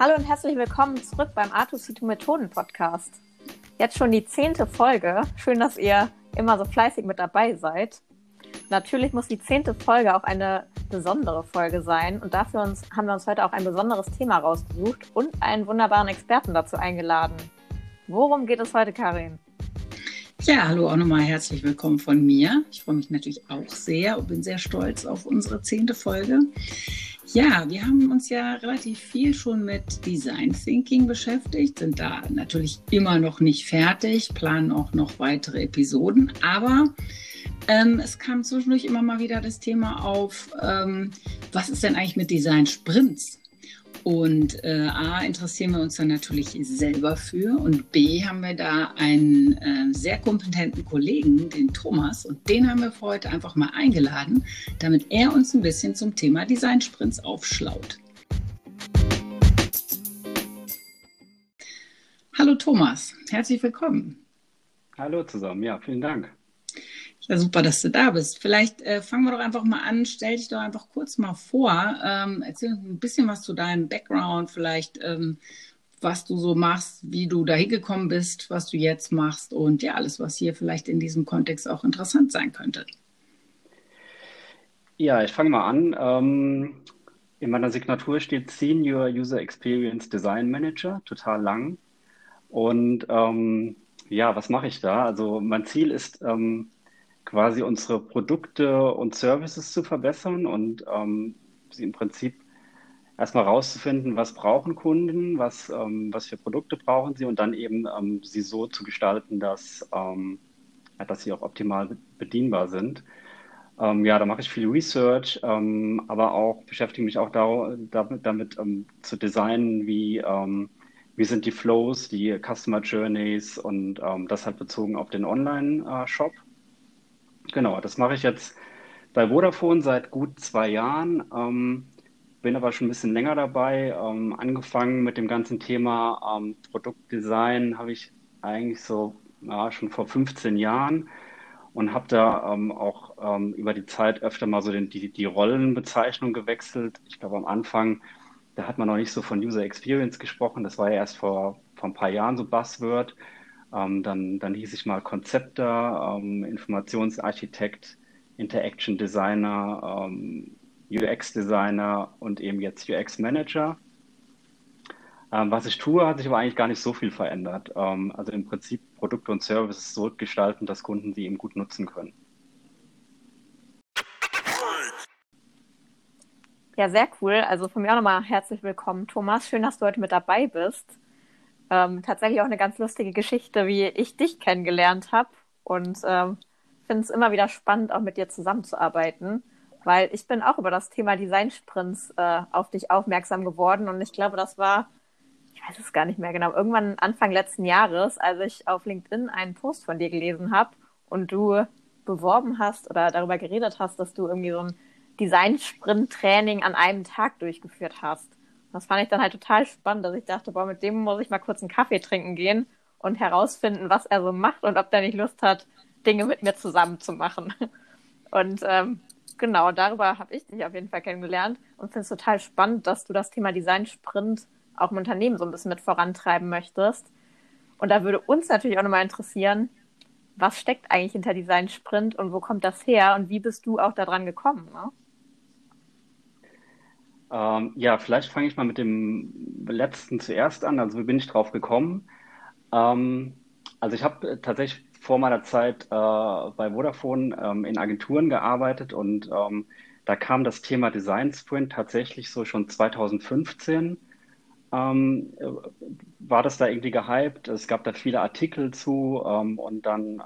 Hallo und herzlich willkommen zurück beim Artusitu Methoden Podcast. Jetzt schon die zehnte Folge. Schön, dass ihr immer so fleißig mit dabei seid. Natürlich muss die zehnte Folge auch eine besondere Folge sein und dafür uns, haben wir uns heute auch ein besonderes Thema rausgesucht und einen wunderbaren Experten dazu eingeladen. Worum geht es heute, Karin? Ja, hallo auch nochmal herzlich willkommen von mir. Ich freue mich natürlich auch sehr und bin sehr stolz auf unsere zehnte Folge. Ja, wir haben uns ja relativ viel schon mit Design Thinking beschäftigt, sind da natürlich immer noch nicht fertig, planen auch noch weitere Episoden, aber ähm, es kam zwischendurch immer mal wieder das Thema auf, ähm, was ist denn eigentlich mit Design Sprints? Und äh, A, interessieren wir uns dann natürlich selber für und B, haben wir da einen äh, sehr kompetenten Kollegen, den Thomas, und den haben wir für heute einfach mal eingeladen, damit er uns ein bisschen zum Thema Design Sprints aufschlaut. Hallo Thomas, herzlich willkommen. Hallo zusammen, ja, vielen Dank. Ja, super, dass du da bist. Vielleicht äh, fangen wir doch einfach mal an. Stell dich doch einfach kurz mal vor. Ähm, erzähl uns ein bisschen was zu deinem Background, vielleicht ähm, was du so machst, wie du da hingekommen bist, was du jetzt machst und ja, alles, was hier vielleicht in diesem Kontext auch interessant sein könnte. Ja, ich fange mal an. Ähm, in meiner Signatur steht Senior User Experience Design Manager, total lang. Und ähm, ja, was mache ich da? Also mein Ziel ist, ähm, quasi unsere Produkte und Services zu verbessern und ähm, sie im Prinzip erstmal rauszufinden, was brauchen Kunden, was, ähm, was für Produkte brauchen sie und dann eben ähm, sie so zu gestalten, dass, ähm, dass sie auch optimal bedienbar sind. Ähm, ja, da mache ich viel Research, ähm, aber auch beschäftige mich auch da, damit, damit zu designen, wie, wie sind die Flows, die Customer Journeys und das halt bezogen auf den Online-Shop. Äh, Genau, das mache ich jetzt bei Vodafone seit gut zwei Jahren. Ähm, bin aber schon ein bisschen länger dabei. Ähm, angefangen mit dem ganzen Thema ähm, Produktdesign habe ich eigentlich so ja, schon vor 15 Jahren und habe da ähm, auch ähm, über die Zeit öfter mal so den, die, die Rollenbezeichnung gewechselt. Ich glaube, am Anfang, da hat man noch nicht so von User Experience gesprochen. Das war ja erst vor, vor ein paar Jahren so Buzzword. Ähm, dann, dann hieß ich mal Konzepter, ähm, Informationsarchitekt, Interaction Designer, ähm, UX Designer und eben jetzt UX Manager. Ähm, was ich tue, hat sich aber eigentlich gar nicht so viel verändert. Ähm, also im Prinzip Produkte und Services so gestalten, dass Kunden sie eben gut nutzen können. Ja, sehr cool. Also von mir auch nochmal herzlich willkommen, Thomas. Schön, dass du heute mit dabei bist. Ähm, tatsächlich auch eine ganz lustige Geschichte, wie ich dich kennengelernt habe. Und ähm, finde es immer wieder spannend, auch mit dir zusammenzuarbeiten, weil ich bin auch über das Thema Design-Sprints äh, auf dich aufmerksam geworden. Und ich glaube, das war, ich weiß es gar nicht mehr genau, irgendwann Anfang letzten Jahres, als ich auf LinkedIn einen Post von dir gelesen habe und du beworben hast oder darüber geredet hast, dass du irgendwie so ein Design-Sprint-Training an einem Tag durchgeführt hast. Das fand ich dann halt total spannend, dass ich dachte, boah, mit dem muss ich mal kurz einen Kaffee trinken gehen und herausfinden, was er so macht und ob der nicht Lust hat, Dinge mit mir zusammen zu machen. Und ähm, genau, darüber habe ich dich auf jeden Fall kennengelernt und finde es total spannend, dass du das Thema Design Sprint auch im Unternehmen so ein bisschen mit vorantreiben möchtest. Und da würde uns natürlich auch nochmal interessieren, was steckt eigentlich hinter Design Sprint und wo kommt das her und wie bist du auch daran gekommen? Ne? Ähm, ja, vielleicht fange ich mal mit dem letzten zuerst an. Also wie bin ich drauf gekommen? Ähm, also ich habe tatsächlich vor meiner Zeit äh, bei Vodafone ähm, in Agenturen gearbeitet und ähm, da kam das Thema Design Sprint tatsächlich so schon 2015. Ähm, äh, war das da irgendwie gehypt? Es gab da viele Artikel zu ähm, und dann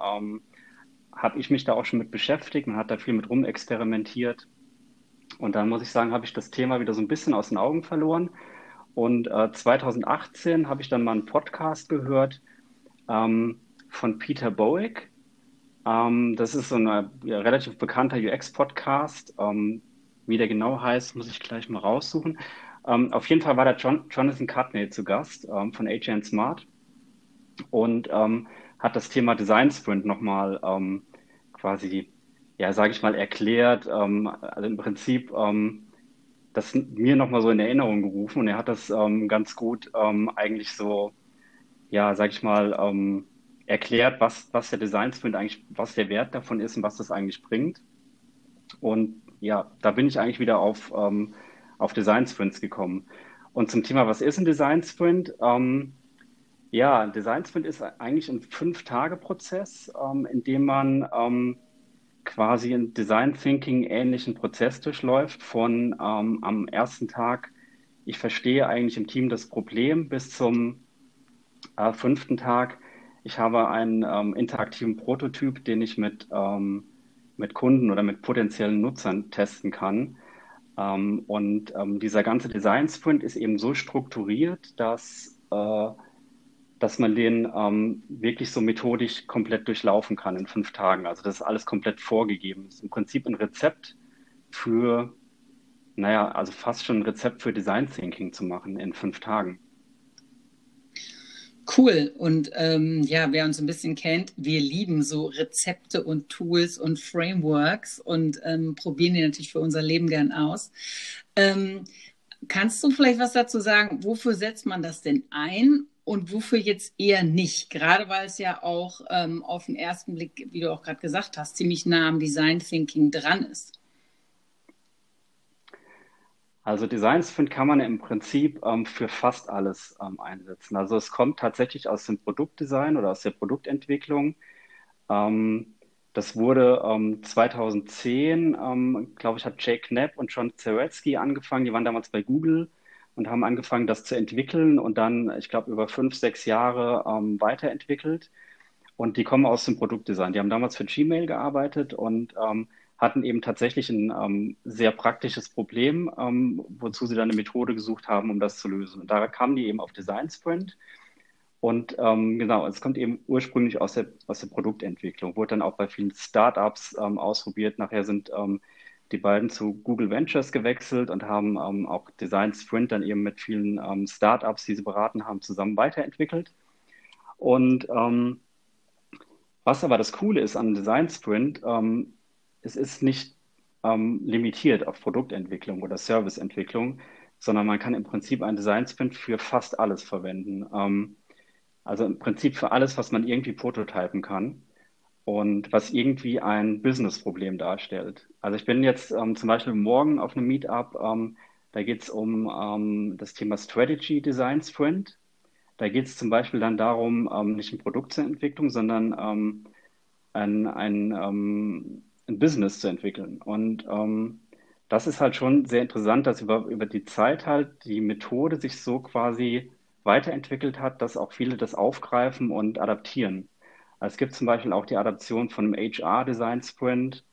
habe ich mich da auch schon mit beschäftigt. Man hat da viel mit rumexperimentiert. Und dann muss ich sagen, habe ich das Thema wieder so ein bisschen aus den Augen verloren. Und äh, 2018 habe ich dann mal einen Podcast gehört ähm, von Peter Bowick. Ähm, das ist so ein ja, relativ bekannter UX-Podcast. Ähm, wie der genau heißt, muss ich gleich mal raussuchen. Ähm, auf jeden Fall war da John, Jonathan Cutney zu Gast ähm, von AGN Smart und ähm, hat das Thema Design Sprint nochmal quasi ja, sage ich mal, erklärt. Ähm, also im Prinzip, ähm, das mir nochmal so in Erinnerung gerufen und er hat das ähm, ganz gut ähm, eigentlich so, ja, sag ich mal, ähm, erklärt, was, was der Design Sprint eigentlich, was der Wert davon ist und was das eigentlich bringt. Und ja, da bin ich eigentlich wieder auf, ähm, auf Design Sprints gekommen. Und zum Thema, was ist ein Design Sprint? Ja, ein Design Sprint ist eigentlich ein Fünf-Tage-Prozess, in dem man quasi einen Design Thinking ähnlichen Prozess durchläuft von ähm, am ersten Tag, ich verstehe eigentlich im Team das Problem, bis zum äh, fünften Tag, ich habe einen ähm, interaktiven Prototyp, den ich mit, ähm, mit Kunden oder mit potenziellen Nutzern testen kann. Ähm, und ähm, dieser ganze Design Sprint ist eben so strukturiert, dass äh, dass man den ähm, wirklich so methodisch komplett durchlaufen kann in fünf Tagen. Also das ist alles komplett vorgegeben. Das ist im Prinzip ein Rezept für, naja, also fast schon ein Rezept für Design Thinking zu machen in fünf Tagen. Cool. Und ähm, ja, wer uns ein bisschen kennt, wir lieben so Rezepte und Tools und Frameworks und ähm, probieren die natürlich für unser Leben gern aus. Ähm, kannst du vielleicht was dazu sagen? Wofür setzt man das denn ein und wofür jetzt eher nicht? Gerade weil es ja auch ähm, auf den ersten Blick, wie du auch gerade gesagt hast, ziemlich nah am Design Thinking dran ist. Also Design Sprint kann man im Prinzip ähm, für fast alles ähm, einsetzen. Also es kommt tatsächlich aus dem Produktdesign oder aus der Produktentwicklung. Ähm, das wurde 2010, ähm, ähm, glaube ich, hat Jake Knapp und John Zaretsky angefangen. Die waren damals bei Google und haben angefangen, das zu entwickeln und dann, ich glaube, über fünf, sechs Jahre ähm, weiterentwickelt. Und die kommen aus dem Produktdesign. Die haben damals für Gmail gearbeitet und ähm, hatten eben tatsächlich ein ähm, sehr praktisches Problem, ähm, wozu sie dann eine Methode gesucht haben, um das zu lösen. Und da kamen die eben auf Design Sprint. Und ähm, genau, es kommt eben ursprünglich aus der, aus der Produktentwicklung, wurde dann auch bei vielen Startups ähm, ausprobiert. Nachher sind die beiden zu Google Ventures gewechselt und haben ähm, auch Design Sprint dann eben mit vielen ähm, Startups, die sie beraten haben, zusammen weiterentwickelt. Und ähm, was aber das Coole ist an Design Sprint, ähm, es ist nicht ähm, limitiert auf Produktentwicklung oder Serviceentwicklung, sondern man kann im Prinzip einen Design Sprint für fast alles verwenden. Ähm, also im Prinzip für alles, was man irgendwie prototypen kann und was irgendwie ein Business-Problem darstellt. Also ich bin jetzt ähm, zum Beispiel morgen auf einem Meetup, ähm, da geht es um ähm, das Thema Strategy Design Sprint. Da geht es zum Beispiel dann darum, ähm, nicht eine Produktentwicklung, sondern ähm, ein, ein, ein, Business zu entwickeln. Und das ist halt schon sehr interessant, dass über, über die Zeit halt die Methode sich so quasi weiterentwickelt hat, dass auch viele das aufgreifen und adaptieren. Es gibt zum Beispiel auch die Adaption von einem HR-Design-Sprint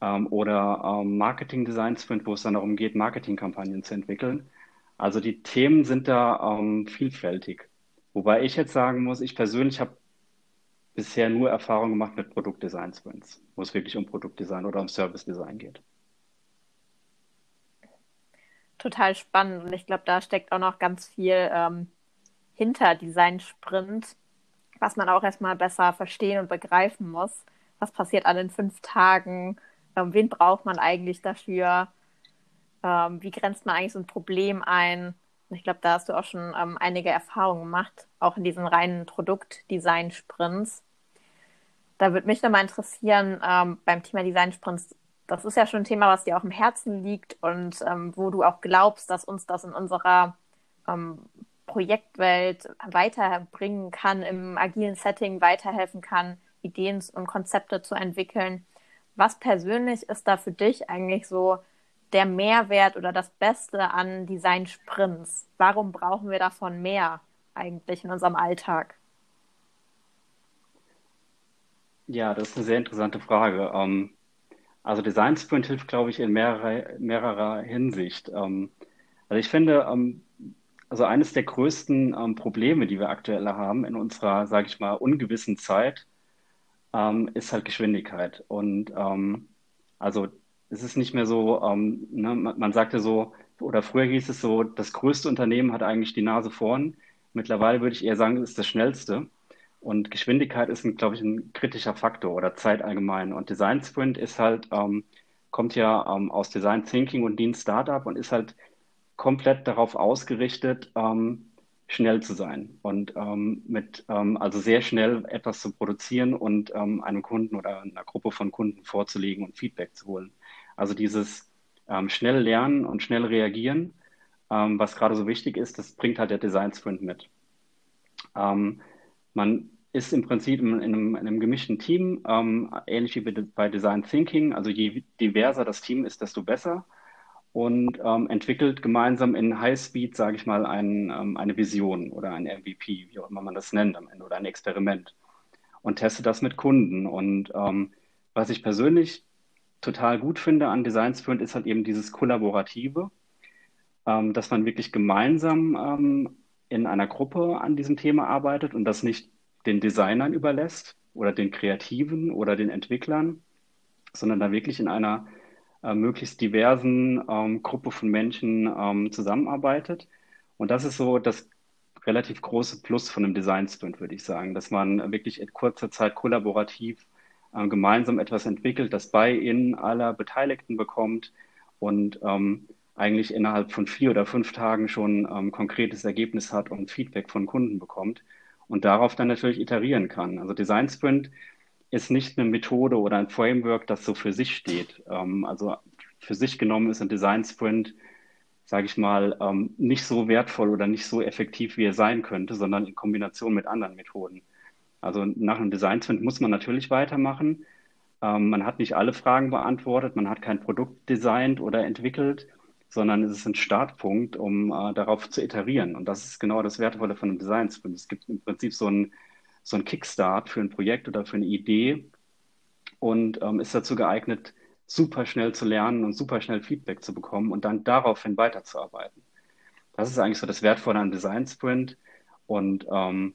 ähm, oder ähm, Marketing-Design-Sprint, wo es dann darum geht, Marketingkampagnen zu entwickeln. Also die Themen sind da ähm, vielfältig. Wobei ich jetzt sagen muss, ich persönlich habe bisher nur Erfahrung gemacht mit Produktdesign-Sprints, wo es wirklich um Produktdesign oder um Service-Design geht. Total spannend und ich glaube, da steckt auch noch ganz viel ähm, hinter Design-Sprint was man auch erstmal besser verstehen und begreifen muss. Was passiert an den fünf Tagen? Ähm, wen braucht man eigentlich dafür? Ähm, wie grenzt man eigentlich so ein Problem ein? Ich glaube, da hast du auch schon ähm, einige Erfahrungen gemacht, auch in diesen reinen Produktdesign-Sprints. Da würde mich nochmal interessieren, ähm, beim Thema Design-Sprints, das ist ja schon ein Thema, was dir auch im Herzen liegt und ähm, wo du auch glaubst, dass uns das in unserer ähm, Projektwelt weiterbringen kann, im agilen Setting weiterhelfen kann, Ideen und Konzepte zu entwickeln. Was persönlich ist da für dich eigentlich so der Mehrwert oder das Beste an Design Sprints? Warum brauchen wir davon mehr eigentlich in unserem Alltag? Ja, das ist eine sehr interessante Frage. Ähm, also Design Sprint hilft, glaube ich, in mehrerer, mehrerer Hinsicht. Ähm, also ich finde, ähm, also eines der größten ähm, Probleme, die wir aktuell haben in unserer, sage ich mal, ungewissen Zeit, ähm, ist halt Geschwindigkeit. Und ähm, also es ist nicht mehr so, ähm, ne, man, man sagte so, oder früher hieß es so, das größte Unternehmen hat eigentlich die Nase vorn. Mittlerweile würde ich eher sagen, es ist das schnellste. Und Geschwindigkeit ist, glaube ich, ein kritischer Faktor oder Zeit allgemein. Und Design Sprint ist halt ähm, kommt ja ähm, aus Design Thinking und Lean Startup und ist halt komplett darauf ausgerichtet, ähm, schnell zu sein und ähm, mit ähm, also sehr schnell etwas zu produzieren und ähm, einem Kunden oder einer Gruppe von Kunden vorzulegen und Feedback zu holen. Also dieses ähm, schnell lernen und schnell reagieren, ähm, was gerade so wichtig ist, das bringt halt der Design Sprint mit. Man ist im Prinzip in einem, in einem gemischten Team, ähnlich wie bei Design Thinking. Also je diverser das Team ist, desto besser und ähm, entwickelt gemeinsam in Highspeed, sage ich mal, ein, ähm, eine Vision oder ein MVP, wie auch immer man das nennt am Ende, oder ein Experiment und testet das mit Kunden. Und ähm, was ich persönlich total gut finde an Design Sprint ist halt eben dieses Kollaborative, ähm, dass man wirklich gemeinsam ähm, in einer Gruppe an diesem Thema arbeitet und das nicht den Designern überlässt oder den Kreativen oder den Entwicklern, sondern da wirklich in einer äh, möglichst diversen ähm, Gruppe von Menschen ähm, zusammenarbeitet. Und das ist so das relativ große Plus von einem Design Sprint, würde ich sagen, dass man wirklich in kurzer Zeit kollaborativ äh, gemeinsam etwas entwickelt, das bei in aller Beteiligten bekommt und ähm, eigentlich innerhalb von vier oder fünf Tagen schon ähm, konkretes Ergebnis hat und Feedback von Kunden bekommt und darauf dann natürlich iterieren kann. Also Design Sprint ist nicht eine Methode oder ein Framework, das so für sich steht. Ähm, also für sich genommen ist ein Design Sprint, sage ich mal, ähm, nicht so wertvoll oder nicht so effektiv, wie er sein könnte, sondern in Kombination mit anderen Methoden. Also nach einem Design Sprint muss man natürlich weitermachen. Ähm, man hat nicht alle Fragen beantwortet, man hat kein Produkt designt oder entwickelt, sondern es ist ein Startpunkt, um äh, darauf zu iterieren. Und das ist genau das Wertvolle von einem Design Sprint. Es gibt im Prinzip so ein so ein Kickstart für ein Projekt oder für eine Idee und ähm, ist dazu geeignet, super schnell zu lernen und super schnell Feedback zu bekommen und dann daraufhin weiterzuarbeiten. Das ist eigentlich so das Wertvolle an Design Sprint und ähm,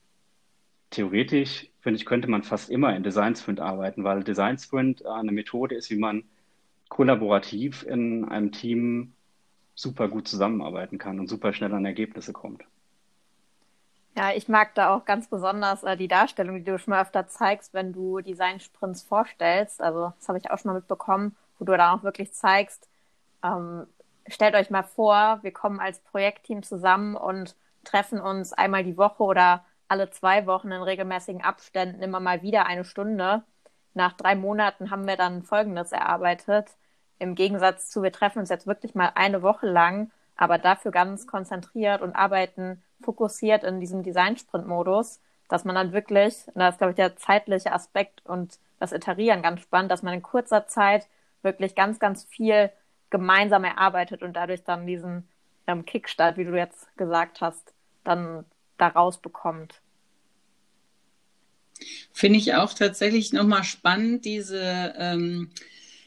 theoretisch, finde ich, könnte man fast immer in Design Sprint arbeiten, weil Design Sprint eine Methode ist, wie man kollaborativ in einem Team super gut zusammenarbeiten kann und super schnell an Ergebnisse kommt. Ja, ich mag da auch ganz besonders äh, die Darstellung, die du schon mal öfter zeigst, wenn du Design-Sprints vorstellst. Also, das habe ich auch schon mal mitbekommen, wo du da auch wirklich zeigst, ähm, stellt euch mal vor, wir kommen als Projektteam zusammen und treffen uns einmal die Woche oder alle zwei Wochen in regelmäßigen Abständen immer mal wieder eine Stunde. Nach drei Monaten haben wir dann Folgendes erarbeitet. Im Gegensatz zu, wir treffen uns jetzt wirklich mal eine Woche lang, aber dafür ganz konzentriert und arbeiten fokussiert in diesem Design-Sprint-Modus, dass man dann wirklich, da ist, glaube ich, der zeitliche Aspekt und das Iterieren ganz spannend, dass man in kurzer Zeit wirklich ganz, ganz viel gemeinsam erarbeitet und dadurch dann diesen ähm, Kickstart, wie du jetzt gesagt hast, dann daraus bekommt. Finde ich auch tatsächlich nochmal spannend, diese ähm,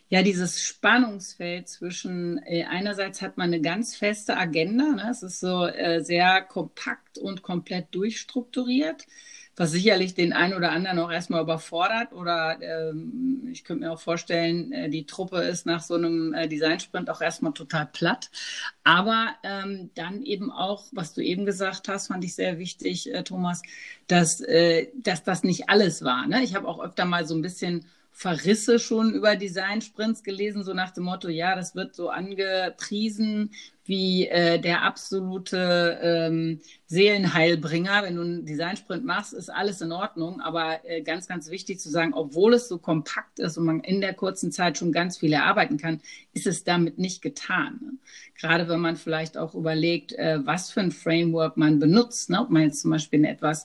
ja dieses Spannungsfeld zwischen äh, einerseits hat man eine ganz feste Agenda, ne? es ist so äh, sehr kompakt und komplett durchstrukturiert, was sicherlich den einen oder anderen auch erstmal überfordert oder ähm, ich könnte mir auch vorstellen, äh, die Truppe ist nach so einem äh, Designsprint auch erstmal total platt, aber ähm, dann eben auch, was du eben gesagt hast, fand ich sehr wichtig, äh, Thomas, dass, äh, dass das nicht alles war. Ne? Ich habe auch öfter mal so ein bisschen Verrisse schon über Design-Sprints gelesen, so nach dem Motto, ja, das wird so angepriesen wie äh, der absolute ähm, Seelenheilbringer. Wenn du einen Design-Sprint machst, ist alles in Ordnung. Aber äh, ganz, ganz wichtig zu sagen, obwohl es so kompakt ist und man in der kurzen Zeit schon ganz viel erarbeiten kann, ist es damit nicht getan. Ne? Gerade wenn man vielleicht auch überlegt, äh, was für ein Framework man benutzt. Ne? Ob man jetzt zum Beispiel eine etwas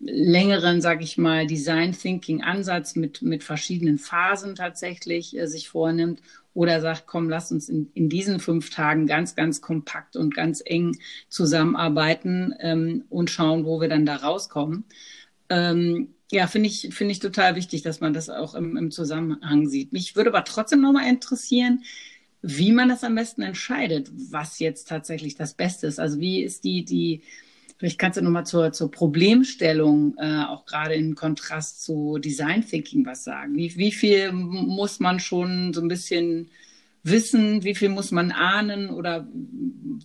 längeren, sage ich mal, Design Thinking Ansatz mit, mit verschiedenen Phasen tatsächlich äh, sich vornimmt oder sagt, komm, lass uns in, in diesen fünf Tagen ganz, ganz kompakt und ganz eng zusammenarbeiten ähm, und schauen, wo wir dann da rauskommen. Ähm, ja, finde ich, finde ich total wichtig, dass man das auch im, im Zusammenhang sieht. Mich würde aber trotzdem nochmal interessieren, wie man das am besten entscheidet, was jetzt tatsächlich das Beste ist. Also wie ist die, die, Vielleicht kannst du nochmal zur, zur Problemstellung, äh, auch gerade in Kontrast zu Design Thinking was sagen. Wie, wie viel muss man schon so ein bisschen wissen, wie viel muss man ahnen oder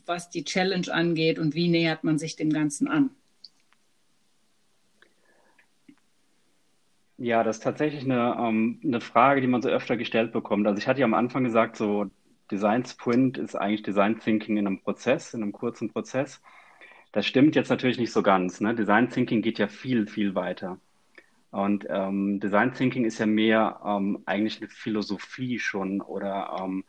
was die Challenge angeht und wie nähert man sich dem Ganzen an? Ja, das ist tatsächlich eine, ähm, eine Frage, die man so öfter gestellt bekommt. Also ich hatte ja am Anfang gesagt, so Design Sprint ist eigentlich Design Thinking in einem Prozess, in einem kurzen Prozess. Das stimmt jetzt natürlich nicht so ganz. Ne? Design Thinking geht ja viel, viel weiter. Und ähm, Design Thinking ist ja mehr ähm, eigentlich eine Philosophie schon oder ähm,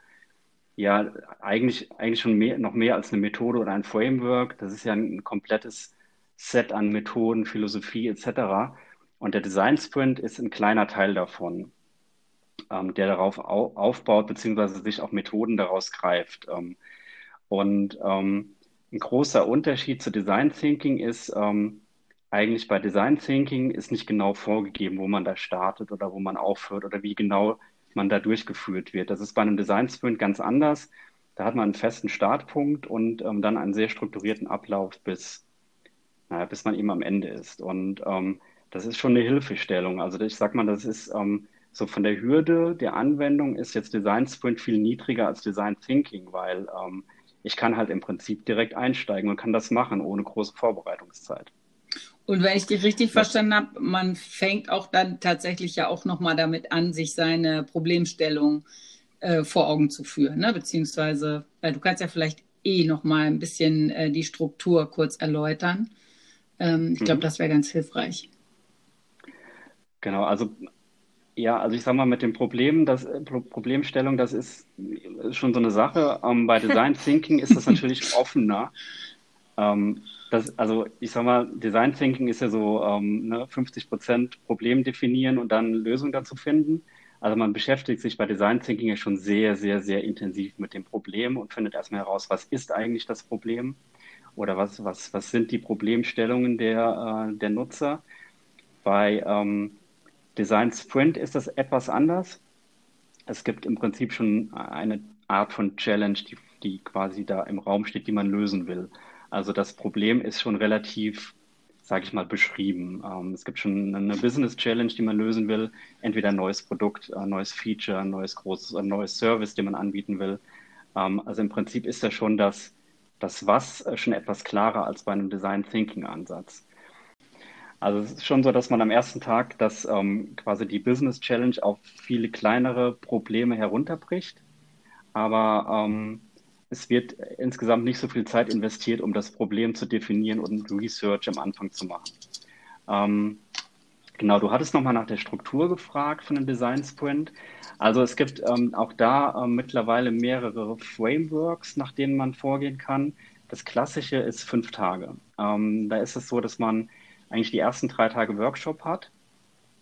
ja, eigentlich, eigentlich schon mehr, noch mehr als eine Methode oder ein Framework. Das ist ja ein komplettes Set an Methoden, Philosophie etc. Und der Design Sprint ist ein kleiner Teil davon, ähm, der darauf au aufbaut, beziehungsweise sich auch Methoden daraus greift. Ähm, und ähm, ein großer Unterschied zu Design Thinking ist, ähm, eigentlich bei Design Thinking ist nicht genau vorgegeben, wo man da startet oder wo man aufhört oder wie genau man da durchgeführt wird. Das ist bei einem Design Sprint ganz anders. Da hat man einen festen Startpunkt und ähm, dann einen sehr strukturierten Ablauf, bis, naja, bis man eben am Ende ist. Und ähm, das ist schon eine Hilfestellung. Also ich sag mal, das ist ähm, so von der Hürde der Anwendung ist jetzt Design Sprint viel niedriger als Design Thinking, weil ähm, ich kann halt im Prinzip direkt einsteigen und kann das machen ohne große Vorbereitungszeit. Und wenn ich dich richtig ja. verstanden habe, man fängt auch dann tatsächlich ja auch nochmal damit an, sich seine Problemstellung äh, vor Augen zu führen, ne? beziehungsweise äh, du kannst ja vielleicht eh nochmal ein bisschen äh, die Struktur kurz erläutern. Ähm, ich glaube, mhm. das wäre ganz hilfreich. Genau, also ja, also ich sage mal, mit dem Problem, das äh, Problemstellung, das ist schon so eine Sache. Ähm, bei Design Thinking ist das natürlich offener. Ähm, das, also ich sage mal, Design Thinking ist ja so ähm, ne, 50 Prozent Problem definieren und dann Lösung dazu finden. Also man beschäftigt sich bei Design Thinking ja schon sehr, sehr, sehr intensiv mit dem Problem und findet erstmal heraus, was ist eigentlich das Problem oder was, was, was sind die Problemstellungen der, äh, der Nutzer. Bei ähm, Design Sprint ist das etwas anders. Es gibt im Prinzip schon eine Art von Challenge, die, die quasi da im Raum steht, die man lösen will. Also das Problem ist schon relativ, sage ich mal, beschrieben. Ähm, es gibt schon eine Business Challenge, die man lösen will. Entweder ein neues Produkt, ein neues Feature, ein neues großes, ein neues Service, den man anbieten will. Ähm, also im Prinzip ist da schon das, das Was schon etwas klarer als bei einem Design Thinking Ansatz. Also es ist schon so, dass man am ersten Tag das ähm, quasi die Business Challenge auf viele kleinere Probleme herunterbricht. Aber ähm, es wird insgesamt nicht so viel Zeit investiert, um das Problem zu definieren und Research am Anfang zu machen. Ähm, genau, du hattest nochmal nach der Struktur gefragt von dem Design Sprint. Also es gibt ähm, auch da ähm, mittlerweile mehrere Frameworks, nach denen man vorgehen kann. Das klassische ist fünf Tage. Ähm, da ist es so, dass man eigentlich die ersten drei Tage Workshop hat.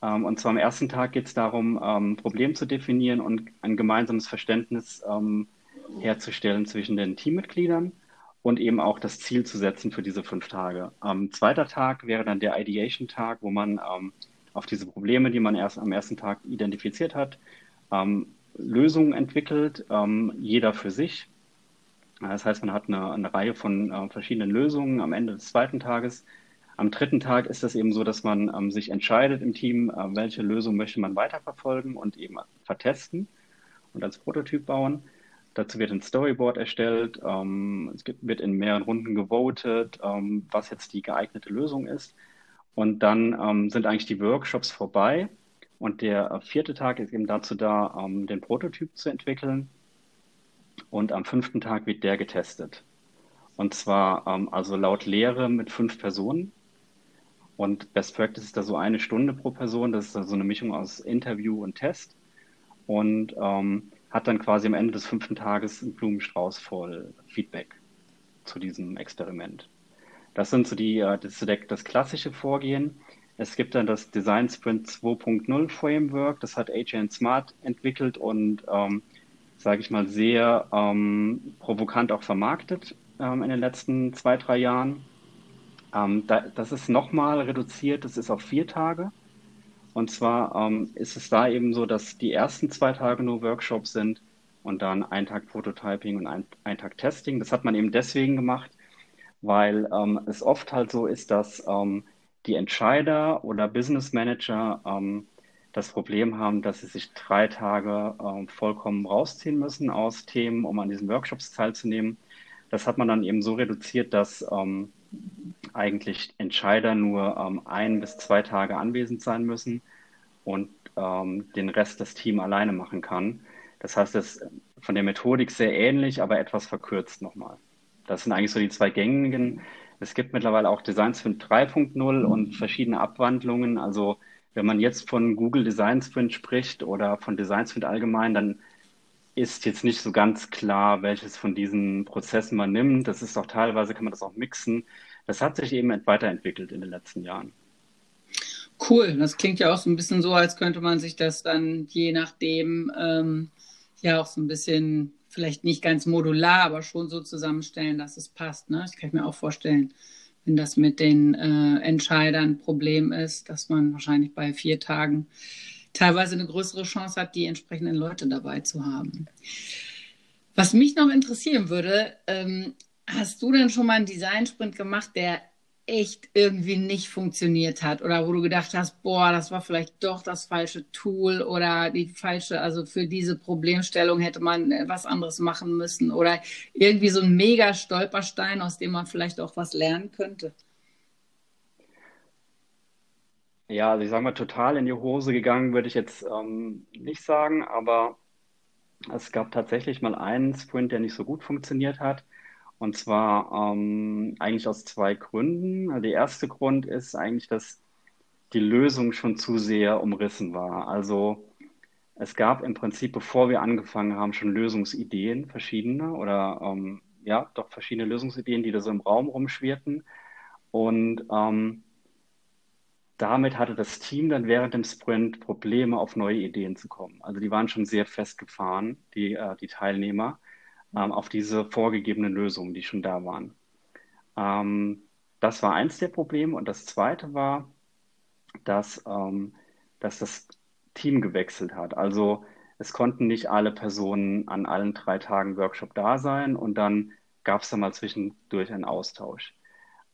Ähm, und zwar am ersten Tag geht es darum, ähm, Problem zu definieren und ein gemeinsames Verständnis ähm, herzustellen zwischen den Teammitgliedern und eben auch das Ziel zu setzen für diese fünf Tage. Am zweiter Tag wäre dann der Ideation-Tag, wo man ähm, auf diese Probleme, die man erst am ersten Tag identifiziert hat, ähm, Lösungen entwickelt, ähm, jeder für sich. Das heißt, man hat eine, eine Reihe von äh, verschiedenen Lösungen am Ende des zweiten Tages am dritten Tag ist es eben so, dass man ähm, sich entscheidet im Team, äh, welche Lösung möchte man weiterverfolgen und eben vertesten und als Prototyp bauen. Dazu wird ein Storyboard erstellt, ähm, es gibt, wird in mehreren Runden gewotet, ähm, was jetzt die geeignete Lösung ist. Und dann ähm, sind eigentlich die Workshops vorbei. Und der äh, vierte Tag ist eben dazu da, ähm, den Prototyp zu entwickeln. Und am fünften Tag wird der getestet. Und zwar ähm, also laut Lehre mit fünf Personen. Und Best Practice ist da so eine Stunde pro Person. Das ist so eine Mischung aus Interview und Test. Und ähm, hat dann quasi am Ende des fünften Tages einen Blumenstrauß voll Feedback zu diesem Experiment. Das sind so die, äh, das, das klassische Vorgehen. Es gibt dann das Design Sprint 2.0 Framework, das hat AJN Smart entwickelt und, ähm, sage ich mal, sehr ähm, provokant auch vermarktet ähm, in den letzten zwei, drei Jahren. Ähm, da, das ist nochmal reduziert, das ist auf vier Tage. Und zwar ähm, ist es da eben so, dass die ersten zwei Tage nur Workshops sind und dann ein Tag Prototyping und ein, ein Tag Testing. Das hat man eben deswegen gemacht, weil ähm, es oft halt so ist, dass ähm, die Entscheider oder Business Manager ähm, das Problem haben, dass sie sich drei Tage ähm, vollkommen rausziehen müssen aus Themen, um an diesen Workshops teilzunehmen. Das hat man dann eben so reduziert, dass ähm, eigentlich Entscheider nur ähm, ein bis zwei Tage anwesend sein müssen und ähm, den Rest das Team alleine machen kann. Das heißt, es ist von der Methodik sehr ähnlich, aber etwas verkürzt nochmal. Das sind eigentlich so die zwei gängigen. Es gibt mittlerweile auch Design Sprint 3.0 und verschiedene Abwandlungen. Also wenn man jetzt von Google Design Sprint spricht oder von Design Sprint allgemein, dann ist jetzt nicht so ganz klar, welches von diesen Prozessen man nimmt. Das ist auch teilweise, kann man das auch mixen. Das hat sich eben weiterentwickelt in den letzten Jahren. Cool, das klingt ja auch so ein bisschen so, als könnte man sich das dann je nachdem ähm, ja auch so ein bisschen, vielleicht nicht ganz modular, aber schon so zusammenstellen, dass es passt. Ne? Ich kann mir auch vorstellen, wenn das mit den äh, Entscheidern ein Problem ist, dass man wahrscheinlich bei vier Tagen teilweise eine größere Chance hat, die entsprechenden Leute dabei zu haben. Was mich noch interessieren würde, ähm, hast du denn schon mal einen Design-Sprint gemacht, der echt irgendwie nicht funktioniert hat oder wo du gedacht hast, boah, das war vielleicht doch das falsche Tool oder die falsche, also für diese Problemstellung hätte man was anderes machen müssen oder irgendwie so ein mega Stolperstein, aus dem man vielleicht auch was lernen könnte? Ja, also ich sage mal, total in die Hose gegangen würde ich jetzt ähm, nicht sagen, aber es gab tatsächlich mal einen Sprint, der nicht so gut funktioniert hat. Und zwar ähm, eigentlich aus zwei Gründen. Also der erste Grund ist eigentlich, dass die Lösung schon zu sehr umrissen war. Also es gab im Prinzip, bevor wir angefangen haben, schon Lösungsideen, verschiedene oder ähm, ja, doch verschiedene Lösungsideen, die da so im Raum rumschwirrten. Und ähm, damit hatte das Team dann während dem Sprint Probleme, auf neue Ideen zu kommen. Also die waren schon sehr festgefahren, die, äh, die Teilnehmer, ähm, auf diese vorgegebenen Lösungen, die schon da waren. Ähm, das war eins der Probleme. Und das zweite war, dass, ähm, dass das Team gewechselt hat. Also es konnten nicht alle Personen an allen drei Tagen Workshop da sein und dann gab es da mal zwischendurch einen Austausch.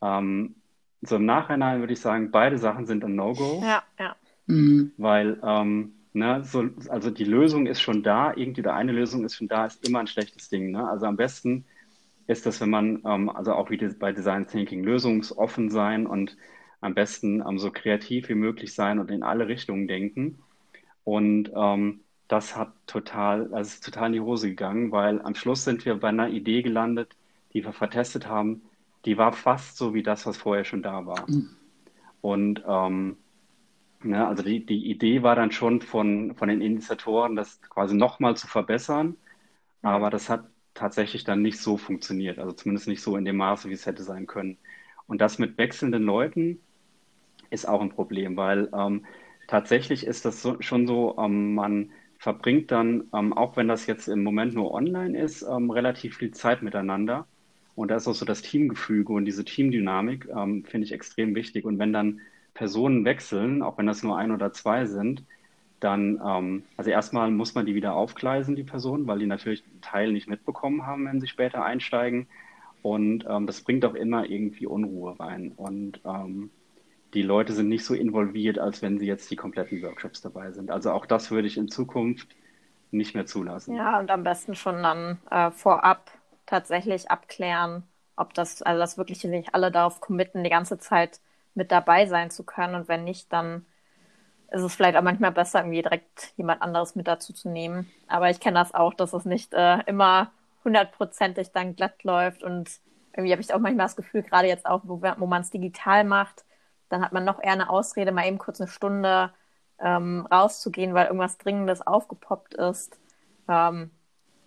Ähm, so im Nachhinein würde ich sagen, beide Sachen sind ein No-Go. Ja, ja. Mhm. Weil, ähm, ne, so, also die Lösung ist schon da, irgendwie oder eine Lösung ist schon da, ist immer ein schlechtes Ding. Ne? Also am besten ist das, wenn man, ähm, also auch wie bei Design Thinking, lösungsoffen sein und am besten ähm, so kreativ wie möglich sein und in alle Richtungen denken. Und ähm, das hat total, also ist total in die Hose gegangen, weil am Schluss sind wir bei einer Idee gelandet, die wir vertestet haben, die war fast so wie das, was vorher schon da war. Mhm. Und ähm, ne, also die, die Idee war dann schon von, von den Initiatoren, das quasi nochmal zu verbessern, aber das hat tatsächlich dann nicht so funktioniert, also zumindest nicht so in dem Maße, wie es hätte sein können. Und das mit wechselnden Leuten ist auch ein Problem, weil ähm, tatsächlich ist das so, schon so, ähm, man verbringt dann, ähm, auch wenn das jetzt im Moment nur online ist, ähm, relativ viel Zeit miteinander. Und da ist auch so das Teamgefüge und diese Teamdynamik, ähm, finde ich extrem wichtig. Und wenn dann Personen wechseln, auch wenn das nur ein oder zwei sind, dann, ähm, also erstmal muss man die wieder aufgleisen, die Personen, weil die natürlich einen Teil nicht mitbekommen haben, wenn sie später einsteigen. Und ähm, das bringt auch immer irgendwie Unruhe rein. Und ähm, die Leute sind nicht so involviert, als wenn sie jetzt die kompletten Workshops dabei sind. Also auch das würde ich in Zukunft nicht mehr zulassen. Ja, und am besten schon dann äh, vorab tatsächlich abklären, ob das, also dass wirklich nicht alle darauf committen, die ganze Zeit mit dabei sein zu können. Und wenn nicht, dann ist es vielleicht auch manchmal besser, irgendwie direkt jemand anderes mit dazu zu nehmen. Aber ich kenne das auch, dass es nicht äh, immer hundertprozentig dann glatt läuft. Und irgendwie habe ich auch manchmal das Gefühl, gerade jetzt auch, wo, wo man es digital macht, dann hat man noch eher eine Ausrede, mal eben kurz eine Stunde ähm, rauszugehen, weil irgendwas Dringendes aufgepoppt ist. Ähm,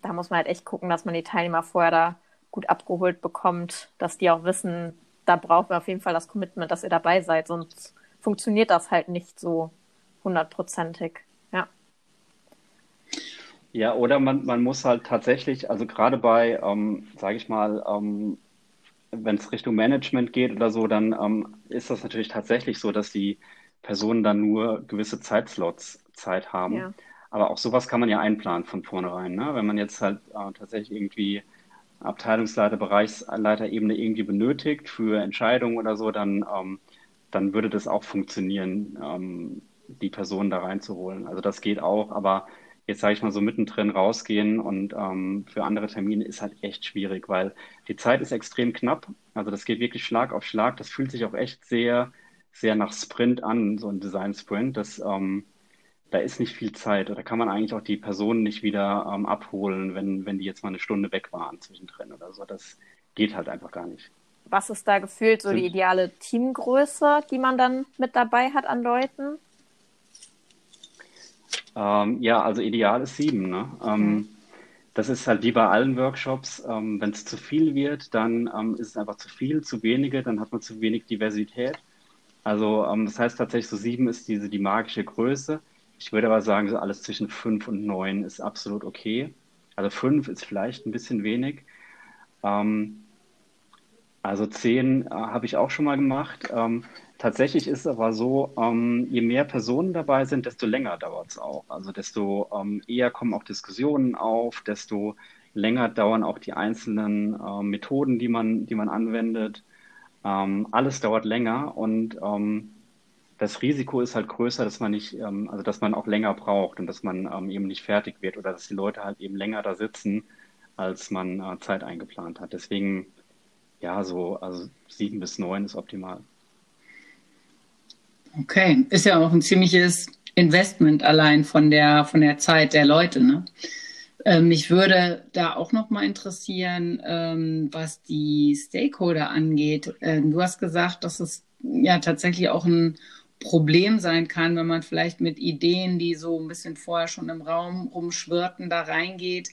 da muss man halt echt gucken, dass man die Teilnehmer vorher da gut abgeholt bekommt, dass die auch wissen, da brauchen wir auf jeden Fall das Commitment, dass ihr dabei seid, sonst funktioniert das halt nicht so hundertprozentig. Ja. Ja, oder man, man muss halt tatsächlich, also gerade bei, ähm, sage ich mal, ähm, wenn es Richtung Management geht oder so, dann ähm, ist das natürlich tatsächlich so, dass die Personen dann nur gewisse Zeitslots Zeit haben. Ja. Aber auch sowas kann man ja einplanen von vornherein. Ne? Wenn man jetzt halt äh, tatsächlich irgendwie Abteilungsleiter, Bereichsleiterebene irgendwie benötigt für Entscheidungen oder so, dann, ähm, dann würde das auch funktionieren, ähm, die Personen da reinzuholen. Also das geht auch, aber jetzt sage ich mal so mittendrin rausgehen und ähm, für andere Termine ist halt echt schwierig, weil die Zeit ist extrem knapp. Also das geht wirklich Schlag auf Schlag. Das fühlt sich auch echt sehr, sehr nach Sprint an, so ein Design-Sprint. Das ähm, da ist nicht viel Zeit. Oder kann man eigentlich auch die Personen nicht wieder ähm, abholen, wenn, wenn die jetzt mal eine Stunde weg waren zwischendrin oder so. Das geht halt einfach gar nicht. Was ist da gefühlt so die ideale Teamgröße, die man dann mit dabei hat an Leuten? Ähm, ja, also ideal ist sieben. Ne? Ähm, mhm. Das ist halt wie bei allen Workshops. Ähm, Wenn es zu viel wird, dann ähm, ist es einfach zu viel, zu wenige, dann hat man zu wenig Diversität. Also ähm, das heißt tatsächlich, so sieben ist diese die magische Größe. Ich würde aber sagen, so alles zwischen fünf und neun ist absolut okay. Also fünf ist vielleicht ein bisschen wenig. Ähm, also zehn äh, habe ich auch schon mal gemacht. Ähm, tatsächlich ist es aber so, ähm, je mehr Personen dabei sind, desto länger dauert es auch. Also desto ähm, eher kommen auch Diskussionen auf, desto länger dauern auch die einzelnen äh, Methoden, die man, die man anwendet. Ähm, alles dauert länger und ähm, das Risiko ist halt größer, dass man nicht, ähm, also dass man auch länger braucht und dass man ähm, eben nicht fertig wird oder dass die Leute halt eben länger da sitzen, als man äh, Zeit eingeplant hat. Deswegen, ja, so, also sieben bis neun ist optimal. Okay, ist ja auch ein ziemliches Investment allein von der, von der Zeit der Leute, ne? Ähm, mich würde da auch noch mal interessieren, ähm, was die Stakeholder angeht. Ähm, du hast gesagt, dass es ja tatsächlich auch ein Problem sein kann, wenn man vielleicht mit Ideen, die so ein bisschen vorher schon im Raum rumschwirrten, da reingeht.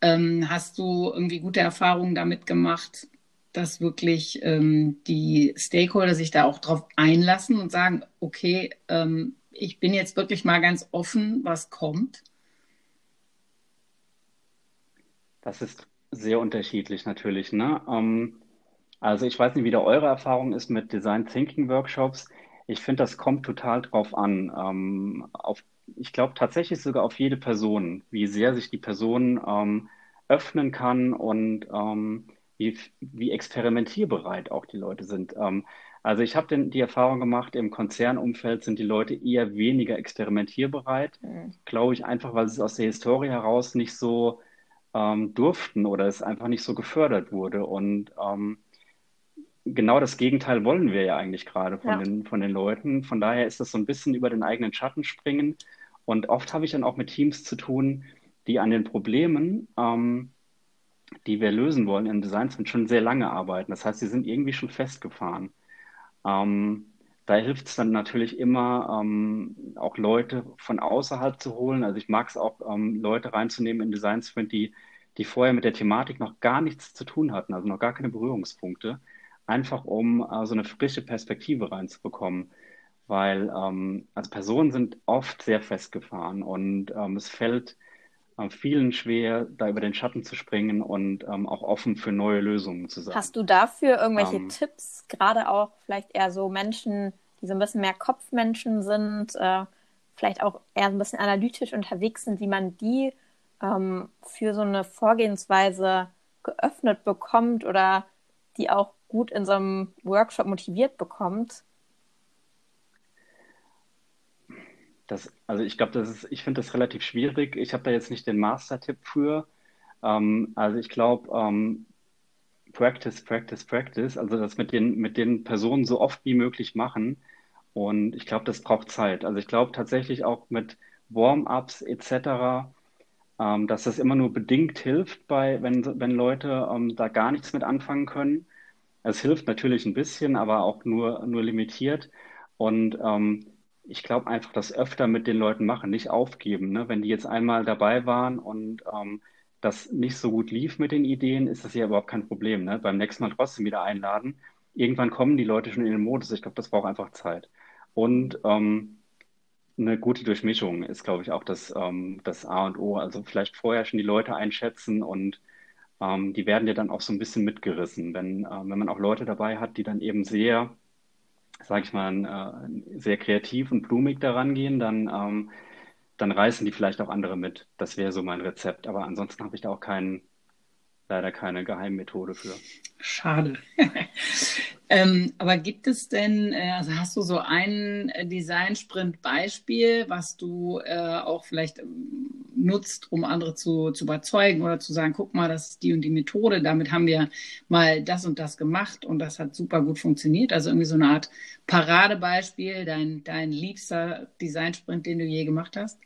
Ähm, hast du irgendwie gute Erfahrungen damit gemacht, dass wirklich ähm, die Stakeholder sich da auch drauf einlassen und sagen, okay, ähm, ich bin jetzt wirklich mal ganz offen, was kommt? Das ist sehr unterschiedlich natürlich. Ne? Ähm, also ich weiß nicht, wie da eure Erfahrung ist mit Design Thinking Workshops. Ich finde, das kommt total drauf an. Ähm, auf, ich glaube tatsächlich sogar auf jede Person, wie sehr sich die Person ähm, öffnen kann und ähm, wie, wie experimentierbereit auch die Leute sind. Ähm, also ich habe die Erfahrung gemacht, im Konzernumfeld sind die Leute eher weniger experimentierbereit, mhm. glaube ich, einfach weil es aus der Historie heraus nicht so ähm, durften oder es einfach nicht so gefördert wurde. Und ähm, genau das Gegenteil wollen wir ja eigentlich gerade von, ja. den, von den Leuten. Von daher ist das so ein bisschen über den eigenen Schatten springen. Und oft habe ich dann auch mit Teams zu tun, die an den Problemen, ähm, die wir lösen wollen im Design schon sehr lange arbeiten. Das heißt, sie sind irgendwie schon festgefahren. Ähm, da hilft es dann natürlich immer, ähm, auch Leute von außerhalb zu holen. Also ich mag es auch, ähm, Leute reinzunehmen in Design Sprint, die, die vorher mit der Thematik noch gar nichts zu tun hatten, also noch gar keine Berührungspunkte, einfach um äh, so eine frische Perspektive reinzubekommen. Weil ähm, also Personen sind oft sehr festgefahren und ähm, es fällt äh, vielen schwer, da über den Schatten zu springen und ähm, auch offen für neue Lösungen zu sein. Hast du dafür irgendwelche ähm, Tipps, gerade auch vielleicht eher so Menschen, die so ein bisschen mehr Kopfmenschen sind, äh, vielleicht auch eher ein bisschen analytisch unterwegs sind, wie man die ähm, für so eine Vorgehensweise geöffnet bekommt oder die auch gut in so einem Workshop motiviert bekommt? Das, also ich glaube, ich finde das relativ schwierig. Ich habe da jetzt nicht den Master-Tipp für. Ähm, also ich glaube, ähm, Practice, Practice, Practice, also das mit den, mit den Personen so oft wie möglich machen. Und ich glaube, das braucht Zeit. Also ich glaube tatsächlich auch mit Warm-ups etc., ähm, dass das immer nur bedingt hilft, bei, wenn, wenn Leute ähm, da gar nichts mit anfangen können. Es hilft natürlich ein bisschen, aber auch nur, nur limitiert. Und ähm, ich glaube einfach, das öfter mit den Leuten machen, nicht aufgeben. Ne? Wenn die jetzt einmal dabei waren und ähm, das nicht so gut lief mit den Ideen, ist das ja überhaupt kein Problem. Ne? Beim nächsten Mal trotzdem wieder einladen. Irgendwann kommen die Leute schon in den Modus. Ich glaube, das braucht einfach Zeit. Und ähm, eine gute Durchmischung ist, glaube ich, auch das, ähm, das A und O. Also vielleicht vorher schon die Leute einschätzen und ähm, die werden ja dann auch so ein bisschen mitgerissen. Wenn, äh, wenn man auch Leute dabei hat, die dann eben sehr sage ich mal, äh, sehr kreativ und blumig daran gehen, dann, ähm, dann reißen die vielleicht auch andere mit. Das wäre so mein Rezept. Aber ansonsten habe ich da auch keinen, leider keine Geheimmethode für. Schade. Ähm, aber gibt es denn, äh, also hast du so ein äh, Design-Sprint-Beispiel, was du äh, auch vielleicht ähm, nutzt, um andere zu, zu überzeugen oder zu sagen, guck mal, das ist die und die Methode, damit haben wir mal das und das gemacht und das hat super gut funktioniert. Also irgendwie so eine Art Paradebeispiel, dein, dein liebster Design-Sprint, den du je gemacht hast?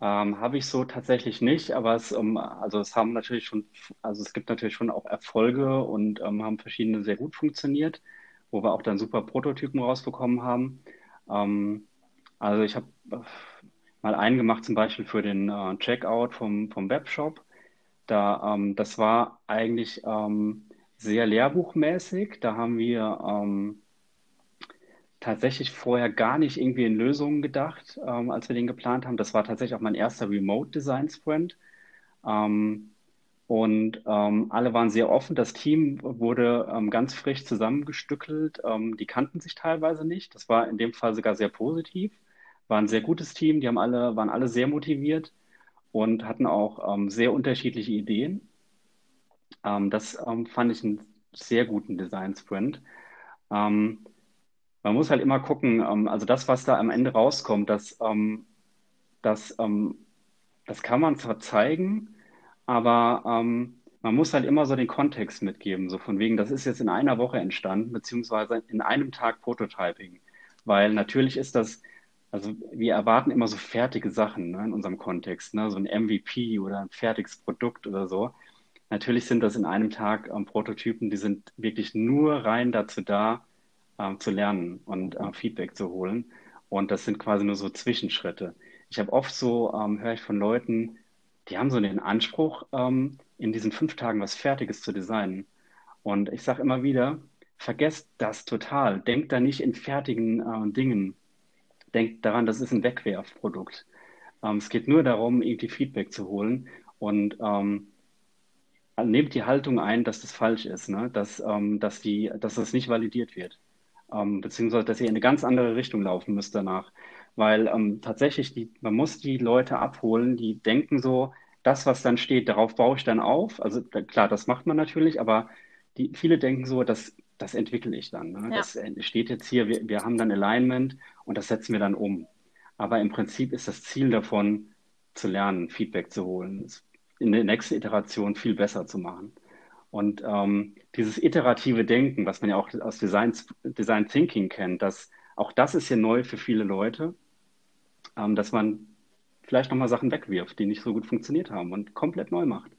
Ähm, habe ich so tatsächlich nicht, aber es, ähm, also es haben natürlich schon, also es gibt natürlich schon auch Erfolge und ähm, haben verschiedene sehr gut funktioniert, wo wir auch dann super Prototypen rausbekommen haben. Ähm, also ich habe äh, mal einen gemacht, zum Beispiel für den äh, Checkout vom, vom Webshop. Da, ähm, das war eigentlich ähm, sehr lehrbuchmäßig. Da haben wir tatsächlich vorher gar nicht irgendwie in Lösungen gedacht, ähm, als wir den geplant haben. Das war tatsächlich auch mein erster Remote Design Sprint. Ähm, und ähm, alle waren sehr offen. Das Team wurde ähm, ganz frisch zusammengestückelt. Ähm, die kannten sich teilweise nicht. Das war in dem Fall sogar sehr positiv. War ein sehr gutes Team. Die haben alle, waren alle sehr motiviert und hatten auch ähm, sehr unterschiedliche Ideen. das fand ich einen sehr guten Design Sprint. Ähm, man muss halt immer gucken, ähm, also das, was da am Ende rauskommt, das, ähm, das, ähm, das kann man zwar zeigen, aber ähm, man muss halt immer so den Kontext mitgeben, so von wegen, das ist jetzt in einer Woche entstanden, beziehungsweise in einem Tag Prototyping. Weil natürlich ist das, also wir erwarten immer so fertige Sachen ne, in unserem Kontext, ne, so ein MVP oder ein fertiges Produkt oder so. Natürlich sind das in einem Tag ähm, Prototypen, die sind wirklich nur rein dazu da, äh, zu lernen und äh, Feedback zu holen. Und das sind quasi nur so Zwischenschritte. Ich habe oft so, ähm, höre ich von Leuten, die haben so den Anspruch, ähm, in diesen fünf Tagen was Fertiges zu designen. Und ich sage immer wieder, vergesst das total. Denkt da nicht in fertigen äh, Dingen. Denkt daran, das ist ein Wegwerfprodukt. Ähm, es geht nur darum, irgendwie Feedback zu holen und ähm, nehmt die Haltung ein, dass das falsch ist, ne? dass, ähm, dass, die, dass das nicht validiert wird ähm, beziehungsweise dass ihr in eine ganz andere Richtung laufen müsst danach. Weil ähm, tatsächlich, die, man muss die Leute abholen, die denken so, das, was dann steht, darauf baue ich dann auf. Also klar, das macht man natürlich, aber die, viele denken so, das, das entwickle ich dann. Ne? Ja. Das steht jetzt hier, wir, wir haben dann Alignment und das setzen wir dann um. Aber im Prinzip ist das Ziel davon, zu lernen, Feedback zu holen, in der nächsten Iteration viel besser zu machen. Und ähm, dieses iterative Denken, was man ja auch aus Design, Design Thinking kennt, dass auch das ist hier neu für viele Leute, ähm, dass man vielleicht nochmal Sachen wegwirft, die nicht so gut funktioniert haben und komplett neu macht.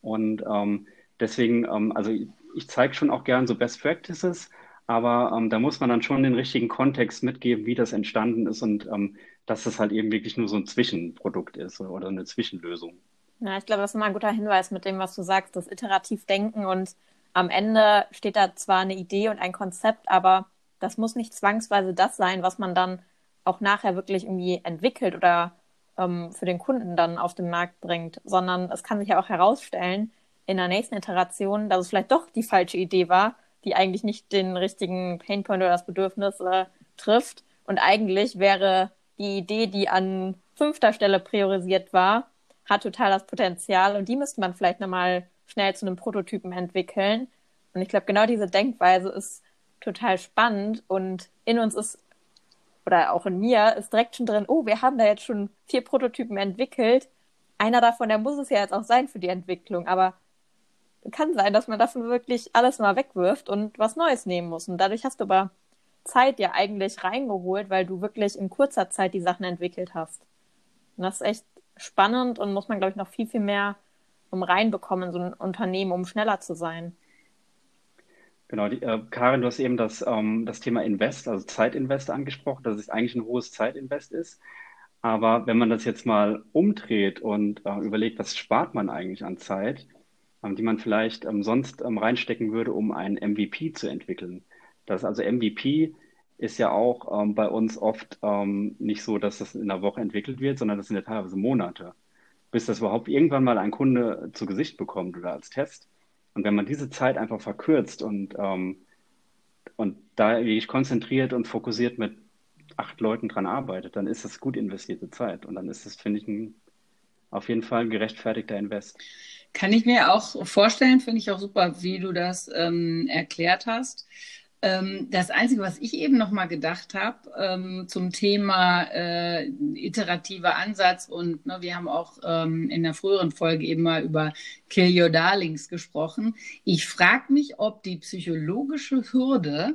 Und ähm, deswegen, ähm, also ich, ich zeige schon auch gern so Best Practices, aber ähm, da muss man dann schon den richtigen Kontext mitgeben, wie das entstanden ist und ähm, dass das halt eben wirklich nur so ein Zwischenprodukt ist oder eine Zwischenlösung. Ja, ich glaube, das ist immer ein guter Hinweis mit dem, was du sagst, das iterativ denken und am Ende steht da zwar eine Idee und ein Konzept, aber das muss nicht zwangsweise das sein, was man dann auch nachher wirklich irgendwie entwickelt oder ähm, für den Kunden dann auf den Markt bringt, sondern es kann sich ja auch herausstellen in der nächsten Iteration, dass es vielleicht doch die falsche Idee war, die eigentlich nicht den richtigen Painpoint oder das Bedürfnis äh, trifft. Und eigentlich wäre die Idee, die an fünfter Stelle priorisiert war, hat total das Potenzial und die müsste man vielleicht nochmal schnell zu einem Prototypen entwickeln. Und ich glaube, genau diese Denkweise ist total spannend und in uns ist, oder auch in mir, ist direkt schon drin, oh, wir haben da jetzt schon vier Prototypen entwickelt. Einer davon, der muss es ja jetzt auch sein für die Entwicklung, aber kann sein, dass man davon wirklich alles mal wegwirft und was Neues nehmen muss. Und dadurch hast du aber Zeit ja eigentlich reingeholt, weil du wirklich in kurzer Zeit die Sachen entwickelt hast. Und das ist echt spannend und muss man, glaube ich, noch viel, viel mehr um reinbekommen in so ein Unternehmen, um schneller zu sein. Genau, die, äh, Karin, du hast eben das, ähm, das Thema Invest, also Zeitinvest angesprochen, dass es eigentlich ein hohes Zeitinvest ist. Aber wenn man das jetzt mal umdreht und äh, überlegt, was spart man eigentlich an Zeit, ähm, die man vielleicht ähm, sonst ähm, reinstecken würde, um ein MVP zu entwickeln. Das also MVP ist ja auch ähm, bei uns oft ähm, nicht so, dass das in einer Woche entwickelt wird, sondern das sind ja teilweise Monate, bis das überhaupt irgendwann mal ein Kunde zu Gesicht bekommt oder als Test. Und wenn man diese Zeit einfach verkürzt und, ähm, und da wirklich konzentriert und fokussiert mit acht Leuten dran arbeitet, dann ist das gut investierte Zeit. Und dann ist das, finde ich, ein, auf jeden Fall ein gerechtfertigter Invest. Kann ich mir auch vorstellen, finde ich auch super, wie du das ähm, erklärt hast. Ähm, das Einzige, was ich eben noch mal gedacht habe ähm, zum Thema äh, iterativer Ansatz und ne, wir haben auch ähm, in der früheren Folge eben mal über Kill Your Darlings gesprochen. Ich frage mich, ob die psychologische Hürde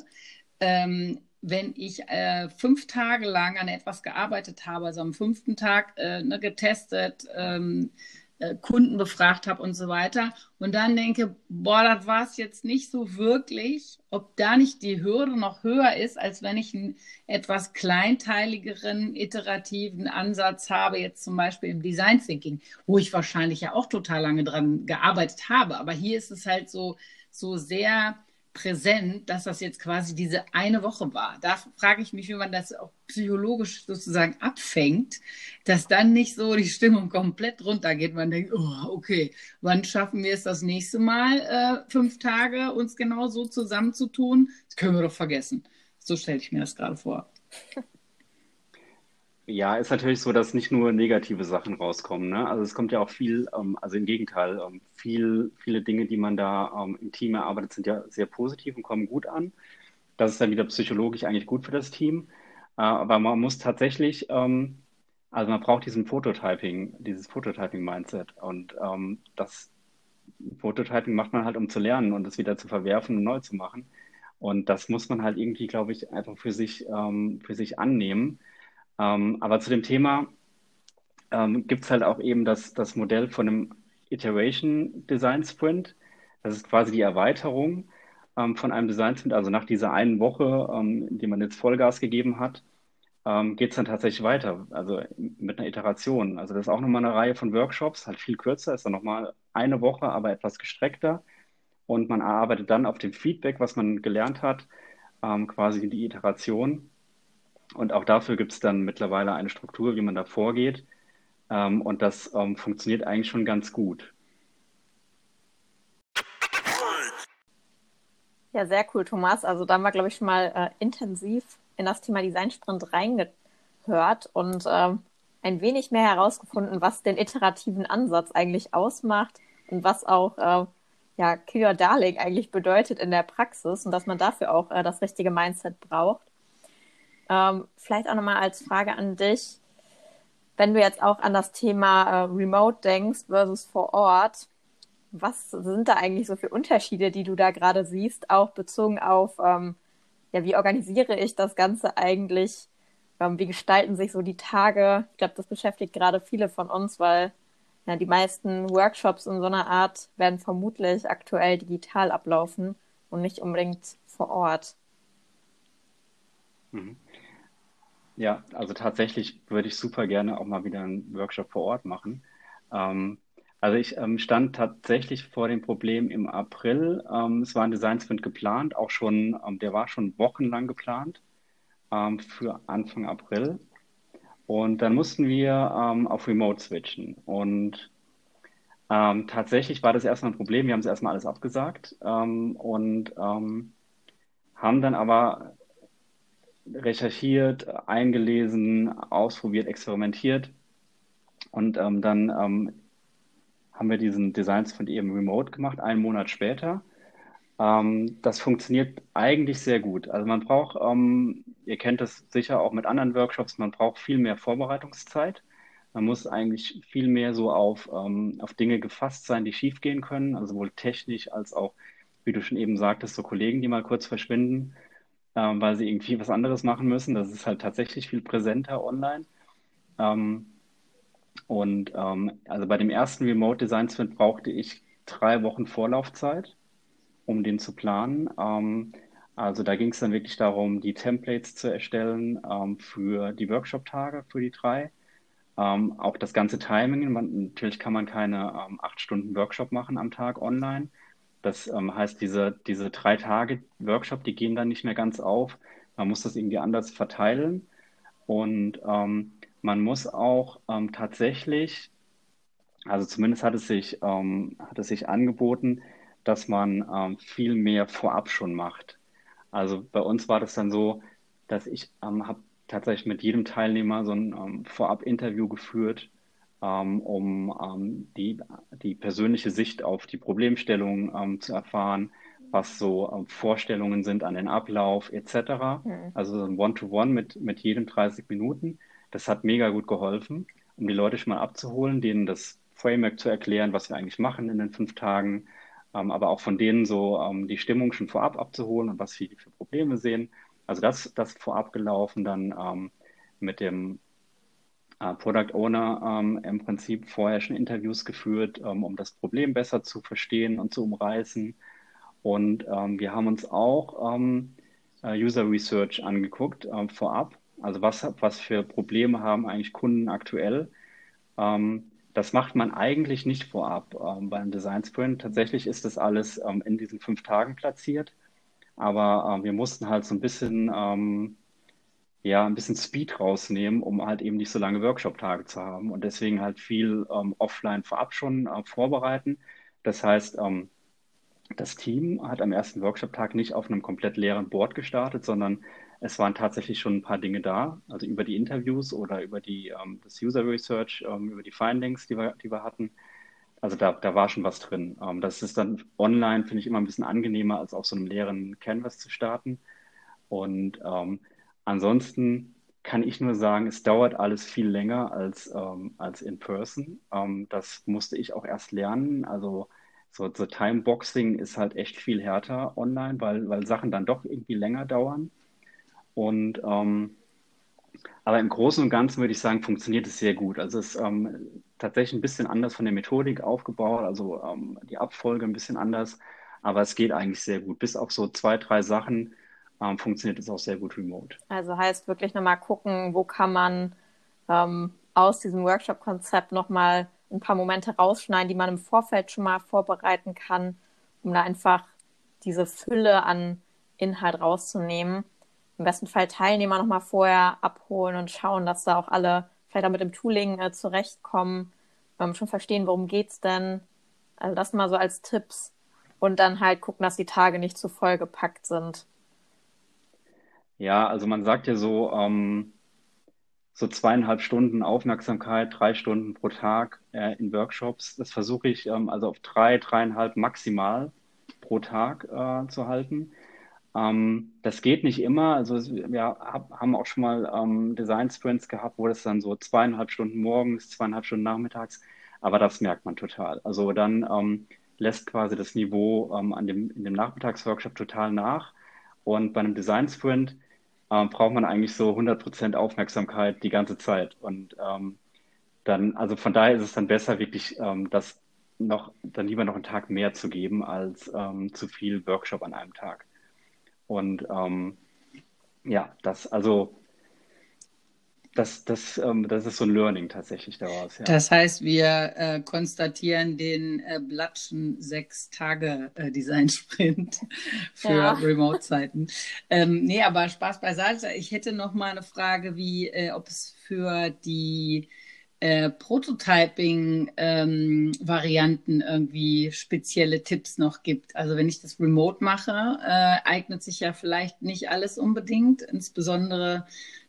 ähm, wenn ich äh, fünf Tage lang an etwas gearbeitet habe, also am fünften Tag äh, ne, getestet, ähm, äh, Kunden befragt habe und so weiter und dann denke, boah, das war es jetzt nicht so wirklich, ob da nicht die Hürde noch höher ist, als wenn ich einen etwas kleinteiligeren, iterativen Ansatz habe, jetzt zum Beispiel im Design Thinking, wo ich wahrscheinlich ja auch total lange dran gearbeitet habe. Aber hier ist es halt so, so sehr präsent, dass das jetzt quasi diese eine Woche war. Da frage ich mich, wie man das auch psychologisch sozusagen abfängt, dass dann nicht so die Stimmung komplett runtergeht. Man denkt, oh, okay, wann schaffen wir es das nächste Mal, äh, fünf Tage uns genau so zusammenzutun? Das können wir doch vergessen. So stelle ich mir das gerade vor. Ja, ist natürlich so, dass nicht nur negative Sachen rauskommen. Ne? Also es kommt ja auch viel, ähm, also im Gegenteil, ähm, viel, viele Dinge, die man da ähm, im Team erarbeitet, sind ja sehr positiv und kommen gut an. Das ist dann wieder psychologisch eigentlich gut für das Team. Äh, aber man muss tatsächlich, ähm, also man braucht diesen Prototyping, dieses Prototyping-Mindset. Und ähm, das Prototyping macht man halt, um zu lernen und es wieder zu verwerfen und neu zu machen. Und das muss man halt irgendwie, glaube ich, einfach für sich, ähm, für sich annehmen. Ähm, aber zu dem Thema ähm, gibt es halt auch eben das, das Modell von einem Iteration Design Sprint. Das ist quasi die Erweiterung ähm, von einem Design Sprint. Also nach dieser einen Woche, ähm, in der man jetzt Vollgas gegeben hat, ähm, geht es dann tatsächlich weiter. Also mit einer Iteration. Also das ist auch nochmal eine Reihe von Workshops, halt viel kürzer, ist dann nochmal eine Woche, aber etwas gestreckter. Und man arbeitet dann auf dem Feedback, was man gelernt hat, ähm, quasi die Iteration. Und auch dafür gibt es dann mittlerweile eine Struktur, wie man da vorgeht. Ähm, und das ähm, funktioniert eigentlich schon ganz gut. Ja, sehr cool, Thomas. Also da haben wir, glaube ich, schon mal äh, intensiv in das Thema Design Sprint reingehört und ähm, ein wenig mehr herausgefunden, was den iterativen Ansatz eigentlich ausmacht und was auch äh, ja, Kill Your Darling eigentlich bedeutet in der Praxis und dass man dafür auch äh, das richtige Mindset braucht. Ähm, vielleicht auch nochmal als Frage an dich, wenn du jetzt auch an das Thema äh, Remote denkst versus vor Ort, was sind da eigentlich so für Unterschiede, die du da gerade siehst, auch bezogen auf, ähm, ja, wie organisiere ich das Ganze eigentlich? Ähm, wie gestalten sich so die Tage? Ich glaube, das beschäftigt gerade viele von uns, weil ja, die meisten Workshops in so einer Art werden vermutlich aktuell digital ablaufen und nicht unbedingt vor Ort. Mhm. Ja, also tatsächlich würde ich super gerne auch mal wieder einen Workshop vor Ort machen. Ähm, also ich ähm, stand tatsächlich vor dem Problem im April. Ähm, es war ein Design Sprint geplant, auch schon, ähm, der war schon wochenlang geplant ähm, für Anfang April. Und dann mussten wir ähm, auf Remote switchen. Und tatsächlich war das erstmal ein Problem. Wir haben es erstmal alles abgesagt und haben dann aber recherchiert, eingelesen, ausprobiert, experimentiert. Und ähm, dann ähm, haben wir diesen Designs von eben remote gemacht, einen Monat später. Ähm, das funktioniert eigentlich sehr gut. Also man braucht, ähm, ihr kennt das sicher auch mit anderen Workshops, man braucht viel mehr Vorbereitungszeit. Man muss eigentlich viel mehr so auf, ähm, auf Dinge gefasst sein, die schiefgehen können, also sowohl technisch als auch, wie du schon eben sagtest, so Kollegen, die mal kurz verschwinden ähm, weil sie irgendwie was anderes machen müssen. Das ist halt tatsächlich viel präsenter online. Ähm, und ähm, also bei dem ersten Remote Design Sprint brauchte ich drei Wochen Vorlaufzeit, um den zu planen. Ähm, also da ging es dann wirklich darum, die Templates zu erstellen ähm, für die Workshop-Tage, für die drei. Ähm, auch das ganze Timing. Man, natürlich kann man keine acht Stunden Workshop machen am Tag online. Das ähm, heißt, diese, diese drei Tage Workshop, die gehen dann nicht mehr ganz auf. Man muss das irgendwie anders verteilen. Und ähm, man muss auch ähm, tatsächlich, also zumindest hat es sich, ähm, hat es sich angeboten, dass man ähm, viel mehr vorab schon macht. Also bei uns war das dann so, dass ich ähm, habe tatsächlich mit jedem Teilnehmer so ein Vorab-Interview geführt, um ähm, die, die persönliche Sicht auf die Problemstellung ähm, zu erfahren, was so ähm, Vorstellungen sind an den Ablauf etc. Mhm. Also so ein One-to-One mit, mit jedem 30 Minuten. Das hat mega gut geholfen, um die Leute schon mal abzuholen, denen das Framework zu erklären, was wir eigentlich machen in den fünf Tagen, ähm, aber auch von denen so ähm, die Stimmung schon vorab abzuholen und was sie für Probleme sehen. Also das, das vorab gelaufen, dann ähm, mit dem Product Owner ähm, im Prinzip vorher schon Interviews geführt, ähm, um das Problem besser zu verstehen und zu umreißen. Und ähm, wir haben uns auch äh, User Research angeguckt vorab. Also was, was für Probleme haben eigentlich Kunden aktuell? Das macht man eigentlich nicht vorab ähm, beim Design Sprint. Tatsächlich ist das alles ähm, in diesen fünf Tagen platziert. Aber äh, wir mussten halt so ein bisschen, ähm, ja, ein bisschen Speed rausnehmen, um halt eben nicht so lange Workshop-Tage zu haben und deswegen halt viel ähm, offline vorab schon äh, vorbereiten. Das heißt, ähm, das Team hat am ersten Workshop-Tag nicht auf einem komplett leeren Board gestartet, sondern es waren tatsächlich schon ein paar Dinge da, also über die Interviews oder über die, ähm, das User Research, ähm, über die Findings, die wir, die wir hatten. Also da, da war schon was drin. Ähm, das ist dann online, finde ich, immer ein bisschen angenehmer, als auf so einem leeren Canvas zu starten. Und ähm, ansonsten kann ich nur sagen, es dauert alles viel länger als, ähm, als in person. Ähm, das musste ich auch erst lernen. Also so, so Timeboxing ist halt echt viel härter online, weil, weil Sachen dann doch irgendwie länger dauern. Und ähm, aber im Großen und Ganzen würde ich sagen, funktioniert es sehr gut. Also es ist ähm, tatsächlich ein bisschen anders von der Methodik aufgebaut, also ähm, die Abfolge ein bisschen anders, aber es geht eigentlich sehr gut. Bis auf so zwei, drei Sachen ähm, funktioniert es auch sehr gut remote. Also heißt wirklich nochmal gucken, wo kann man ähm, aus diesem Workshop-Konzept nochmal ein paar Momente rausschneiden, die man im Vorfeld schon mal vorbereiten kann, um da einfach diese Fülle an Inhalt rauszunehmen im besten Fall Teilnehmer nochmal vorher abholen und schauen, dass da auch alle vielleicht auch mit dem Tooling äh, zurechtkommen, ähm, schon verstehen, worum geht's denn. Also das mal so als Tipps und dann halt gucken, dass die Tage nicht zu voll gepackt sind. Ja, also man sagt ja so, ähm, so zweieinhalb Stunden Aufmerksamkeit, drei Stunden pro Tag äh, in Workshops. Das versuche ich ähm, also auf drei, dreieinhalb maximal pro Tag äh, zu halten. Ähm, das geht nicht immer. Also wir haben auch schon mal ähm, Design-Sprints gehabt, wo das dann so zweieinhalb Stunden morgens, zweieinhalb Stunden nachmittags, aber das merkt man total. Also dann ähm, lässt quasi das Niveau ähm, an dem, in dem Nachmittagsworkshop total nach. Und bei einem Design-Sprint ähm, braucht man eigentlich so 100% Aufmerksamkeit die ganze Zeit. Und ähm, dann, also von daher ist es dann besser, wirklich das noch, dann lieber noch einen Tag mehr zu geben als zu viel Workshop an einem Tag. Und ähm, ja, das, also das, das, ähm, das ist so ein Learning tatsächlich daraus. Ja. Das heißt, wir äh, konstatieren den äh, Blatschen sechs Tage äh, Design Sprint für ja. Remote-Zeiten. ähm, nee, aber Spaß beiseite. Ich hätte noch mal eine Frage, wie äh, ob es für die äh, Prototyping-Varianten ähm, irgendwie spezielle Tipps noch gibt. Also wenn ich das remote mache, äh, eignet sich ja vielleicht nicht alles unbedingt, insbesondere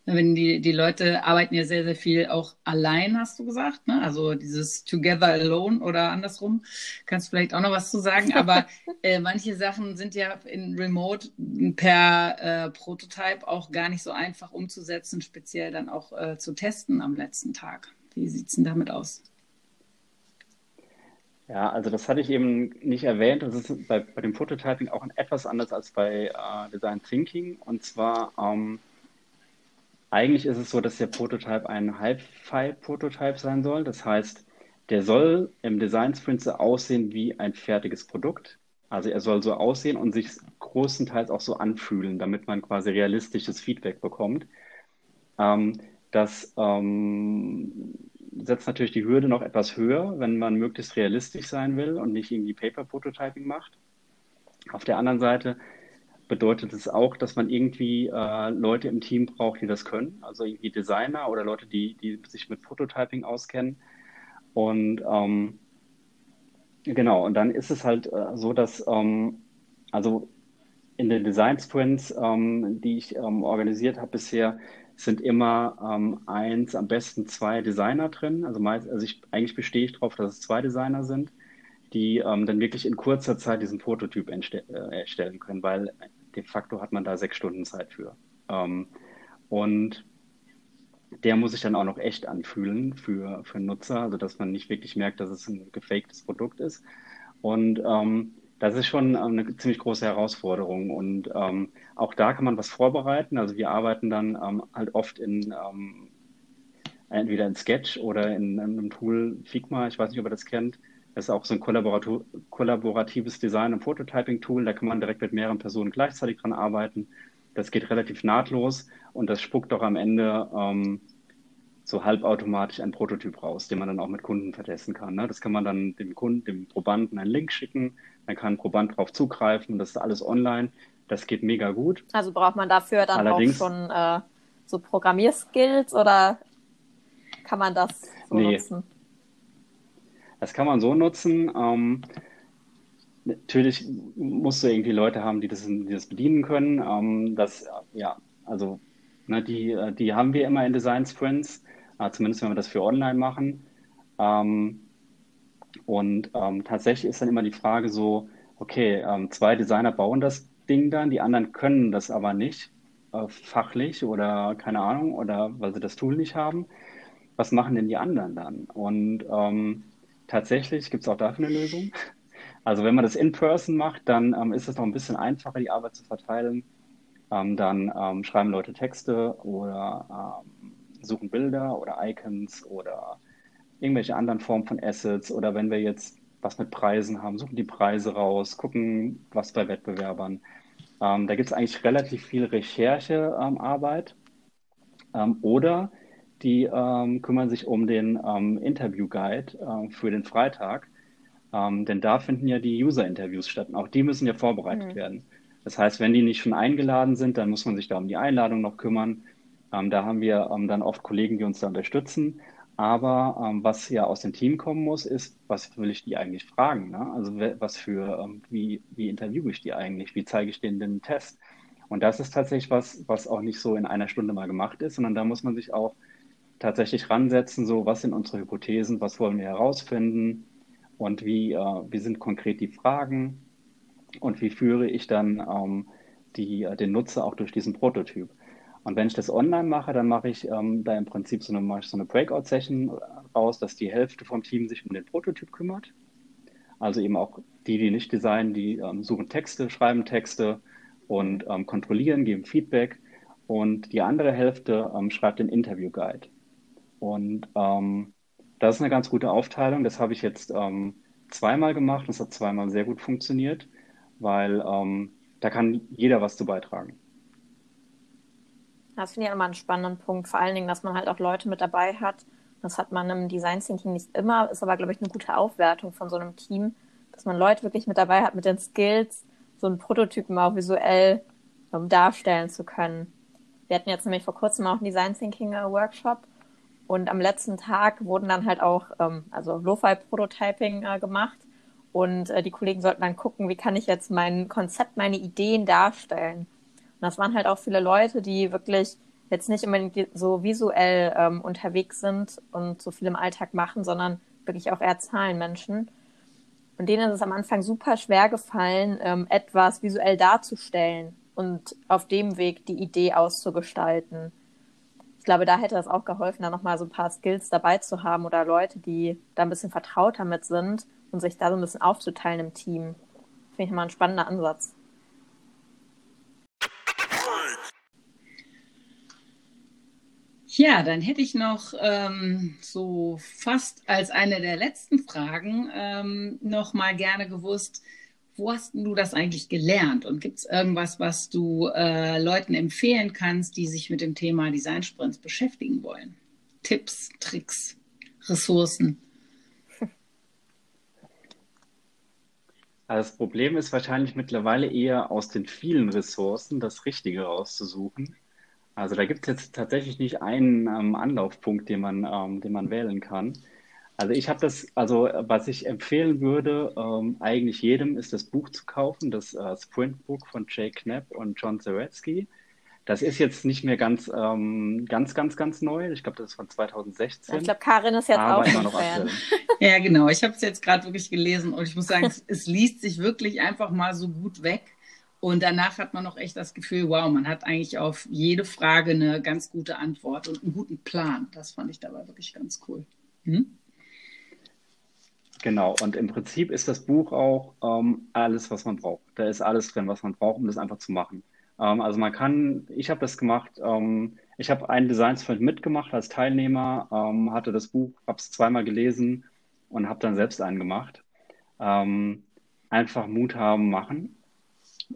wenn die, die Leute arbeiten ja sehr, sehr viel auch allein, hast du gesagt, ne? Also dieses Together Alone oder andersrum. Kannst du vielleicht auch noch was zu sagen, aber äh, manche Sachen sind ja in Remote per äh, Prototype auch gar nicht so einfach umzusetzen, speziell dann auch äh, zu testen am letzten Tag. Wie sieht es denn damit aus? Ja, also das hatte ich eben nicht erwähnt. Das ist bei, bei dem Prototyping auch etwas anders als bei äh, Design Thinking. Und zwar, ähm, eigentlich ist es so, dass der Prototype ein Half-File-Prototype sein soll. Das heißt, der soll im Design Sprint so aussehen wie ein fertiges Produkt. Also er soll so aussehen und sich großenteils auch so anfühlen, damit man quasi realistisches Feedback bekommt. Ähm, das ähm, setzt natürlich die Hürde noch etwas höher, wenn man möglichst realistisch sein will und nicht irgendwie Paper-Prototyping macht. Auf der anderen Seite bedeutet es auch, dass man irgendwie äh, Leute im Team braucht, die das können, also irgendwie Designer oder Leute, die, die sich mit Prototyping auskennen. Und ähm, genau, und dann ist es halt äh, so, dass ähm, also in den Design Sprints, ähm, die ich ähm, organisiert habe bisher, sind immer ähm, eins, am besten zwei Designer drin. Also, meist, also ich, eigentlich bestehe ich darauf, dass es zwei Designer sind, die ähm, dann wirklich in kurzer Zeit diesen Prototyp äh, erstellen können, weil de facto hat man da sechs Stunden Zeit für. Ähm, und der muss sich dann auch noch echt anfühlen für, für Nutzer, also dass man nicht wirklich merkt, dass es ein gefaktes Produkt ist. Und ähm, das ist schon eine ziemlich große Herausforderung. Und ähm, auch da kann man was vorbereiten. Also wir arbeiten dann ähm, halt oft in ähm, entweder in Sketch oder in, in, einem Tool Figma. Ich weiß nicht, ob ihr das kennt. Das ist auch so ein kollaboratives Design- und Prototyping-Tool. Da kann man direkt mit mehreren Personen gleichzeitig dran arbeiten. Das geht relativ nahtlos und das spuckt doch am Ende ähm, so halbautomatisch ein Prototyp raus, den man dann auch mit Kunden vertesten kann. Ne? Das kann man dann dem Kunden, dem Probanden einen Link schicken, dann kann ein Proband darauf zugreifen, das ist alles online. Das geht mega gut. Also braucht man dafür dann Allerdings, auch schon äh, so Programmierskills oder kann man das so nee, nutzen? Das kann man so nutzen. Ähm, natürlich musst du irgendwie Leute haben, die das, die das bedienen können. Ähm, das, ja, also ne, die, die haben wir immer in Design Sprints, äh, zumindest wenn wir das für online machen. Ähm, und ähm, tatsächlich ist dann immer die Frage so, okay, ähm, zwei Designer bauen das Ding dann, die anderen können das aber nicht, äh, fachlich oder keine Ahnung, oder weil sie das Tool nicht haben. Was machen denn die anderen dann? Und ähm, tatsächlich gibt es auch dafür eine Lösung. Also wenn man das in person macht, dann ähm, ist es noch ein bisschen einfacher, die Arbeit zu verteilen. Ähm, dann ähm, schreiben Leute Texte oder ähm, suchen Bilder oder Icons oder irgendwelche anderen Formen von Assets. Oder wenn wir jetzt was mit Preisen haben, suchen die Preise raus, gucken, was bei Wettbewerbern. Ähm, da gibt es eigentlich relativ viel Recherchearbeit. Ähm, oder die kümmern sich um den Interview Guide äh, für den Freitag ähm, denn da finden ja die User-Interviews statt. Und auch die müssen ja vorbereitet mhm. werden. Das heißt, wenn die nicht schon eingeladen sind, dann muss man sich da um die Einladung noch kümmern. Ähm, da haben wir ähm, dann oft Kollegen, die uns da unterstützen. Aber ähm, was ja aus dem Team kommen muss, ist, was will ich die eigentlich fragen? Ne? Also was für, ähm, wie, wie interviewe ich die eigentlich? Wie zeige ich denen den Test? Und das ist tatsächlich was, was auch nicht so in einer Stunde mal gemacht ist, sondern da muss man sich auch tatsächlich ransetzen, so was sind unsere Hypothesen, was wollen wir herausfinden, und wie, äh, wie sind konkret die Fragen und wie führe ich dann ähm, die, äh, den Nutzer auch durch diesen Prototyp. Und wenn ich das online mache, dann mache ich ähm, da im Prinzip so eine, so eine Breakout-Session raus, dass die Hälfte vom Team sich um den Prototyp kümmert. Also eben auch die, die nicht designen, die ähm, suchen Texte, schreiben Texte und ähm, kontrollieren, geben Feedback. Und die andere Hälfte ähm, schreibt den Interview-Guide. Und ähm, das ist eine ganz gute Aufteilung. Das habe ich jetzt ähm, zweimal gemacht. Das hat zweimal sehr gut funktioniert, weil ähm, da kann jeder was zu beitragen. Das finde ich immer einen spannenden Punkt. Vor allen Dingen, dass man halt auch Leute mit dabei hat. Das hat man im Design Thinking nicht immer, ist aber, glaube ich, eine gute Aufwertung von so einem Team, dass man Leute wirklich mit dabei hat mit den Skills, so einen Prototypen auch visuell um, darstellen zu können. Wir hatten jetzt nämlich vor kurzem auch einen Design Thinking äh, Workshop und am letzten Tag wurden dann halt auch, ähm, also Lo-Fi-Prototyping äh, gemacht. Und äh, die Kollegen sollten dann gucken, wie kann ich jetzt mein Konzept, meine Ideen darstellen. Und das waren halt auch viele Leute, die wirklich jetzt nicht unbedingt so visuell ähm, unterwegs sind und so viel im Alltag machen, sondern wirklich auch eher Zahlenmenschen. Und denen ist es am Anfang super schwer gefallen, ähm, etwas visuell darzustellen und auf dem Weg die Idee auszugestalten glaube, da hätte es auch geholfen, da nochmal so ein paar Skills dabei zu haben oder Leute, die da ein bisschen vertraut damit sind und sich da so ein bisschen aufzuteilen im Team. Finde ich mal ein spannender Ansatz. Ja, dann hätte ich noch ähm, so fast als eine der letzten Fragen ähm, noch mal gerne gewusst, wo hast du das eigentlich gelernt? Und gibt es irgendwas, was du äh, Leuten empfehlen kannst, die sich mit dem Thema Design Sprints beschäftigen wollen? Tipps, Tricks, Ressourcen? Also das Problem ist wahrscheinlich mittlerweile eher aus den vielen Ressourcen das Richtige rauszusuchen. Also da gibt es jetzt tatsächlich nicht einen ähm, Anlaufpunkt, den man, ähm, den man wählen kann. Also ich habe das, also was ich empfehlen würde, ähm, eigentlich jedem ist das Buch zu kaufen, das äh, Sprint Book von Jay Knapp und John Zaretsky. Das ist jetzt nicht mehr ganz, ähm, ganz, ganz, ganz neu. Ich glaube, das ist von 2016. Ich glaube, Karin ist jetzt auch immer noch Fan. Ja, genau. Ich habe es jetzt gerade wirklich gelesen und ich muss sagen, es, es liest sich wirklich einfach mal so gut weg. Und danach hat man noch echt das Gefühl, wow, man hat eigentlich auf jede Frage eine ganz gute Antwort und einen guten Plan. Das fand ich dabei wirklich ganz cool. Hm? Genau, und im Prinzip ist das Buch auch ähm, alles, was man braucht. Da ist alles drin, was man braucht, um das einfach zu machen. Ähm, also man kann, ich habe das gemacht, ähm, ich habe einen Designsprint mitgemacht als Teilnehmer, ähm, hatte das Buch, habe es zweimal gelesen und habe dann selbst einen gemacht. Ähm, einfach Mut haben, machen.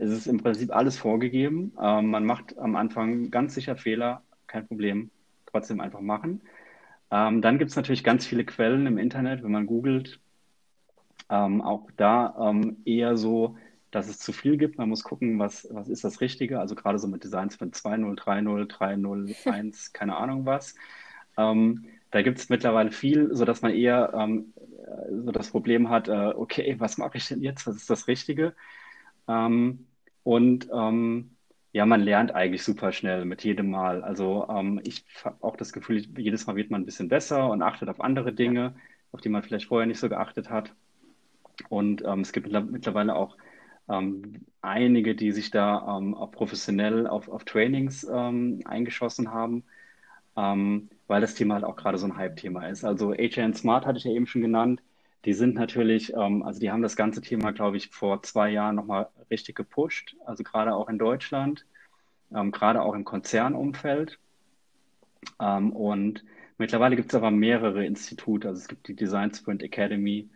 Es ist im Prinzip alles vorgegeben. Ähm, man macht am Anfang ganz sicher Fehler, kein Problem, trotzdem einfach machen. Dann gibt es natürlich ganz viele Quellen im Internet, wenn man googelt. Auch da eher so dass es zu viel gibt. Man muss gucken, was, was ist das Richtige. Also gerade so mit Designs von 2.0, 3.0, 3.0, 1, keine Ahnung was. Ähm, da gibt es mittlerweile viel, sodass man eher ähm, so das Problem hat, äh, okay, was mache ich denn jetzt? Was ist das Richtige? Ähm, und ähm, ja, man lernt eigentlich super schnell mit jedem Mal. Also ähm, ich habe auch das Gefühl, jedes Mal wird man ein bisschen besser und achtet auf andere Dinge, auf die man vielleicht vorher nicht so geachtet hat. Und ähm, es gibt mittlerweile auch ähm, einige, die sich da ähm, auch professionell auf, auf Trainings ähm, eingeschossen haben, ähm, weil das Thema halt auch gerade so ein Hype-Thema ist. Also HN Smart hatte ich ja eben schon genannt. Die sind natürlich, ähm, also die haben das ganze Thema, glaube ich, vor zwei Jahren nochmal richtig gepusht, also gerade auch in Deutschland, gerade auch im Konzernumfeld. und mittlerweile gibt es aber mehrere Institute, also es gibt die Design Sprint Academy,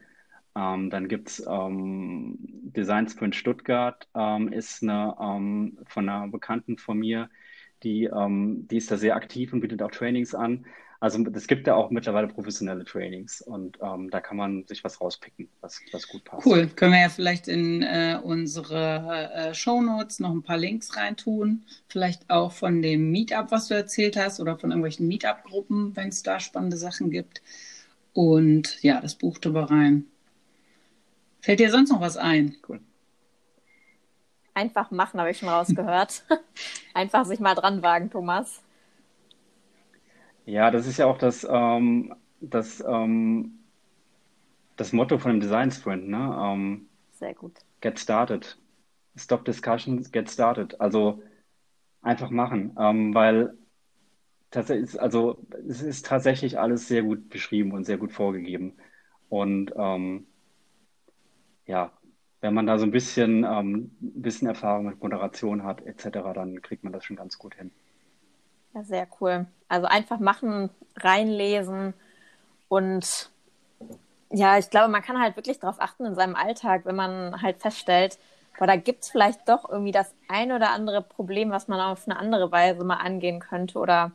ähm, dann gibt es ähm, Design Sprint Stuttgart, ähm, ist eine ähm, von einer Bekannten von mir, die, ähm, die ist da sehr aktiv und bietet auch Trainings an. Also es gibt da auch mittlerweile professionelle Trainings und ähm, da kann man sich was rauspicken, was, was gut passt. Cool, können wir ja vielleicht in äh, unsere äh, Show Notes noch ein paar Links reintun. Vielleicht auch von dem Meetup, was du erzählt hast, oder von irgendwelchen Meetup-Gruppen, wenn es da spannende Sachen gibt. Und ja, das Buch drüber rein. Fällt dir sonst noch was ein? Cool. Einfach machen, habe ich schon rausgehört. Einfach sich mal dran wagen, Thomas. Ja, das ist ja auch das, ähm, das, ähm, das Motto von dem Design Sprint. Ne? Ähm, Sehr gut. Get started. Stop discussions, get started. Also einfach machen, ähm, weil tatsächlich, also es ist tatsächlich alles sehr gut beschrieben und sehr gut vorgegeben. Und ähm, ja, wenn man da so ein bisschen, ähm, ein bisschen Erfahrung mit Moderation hat, etc., dann kriegt man das schon ganz gut hin. Ja, sehr cool. Also einfach machen, reinlesen und ja, ich glaube, man kann halt wirklich darauf achten in seinem Alltag, wenn man halt feststellt, boah, da gibt es vielleicht doch irgendwie das ein oder andere Problem, was man auf eine andere Weise mal angehen könnte oder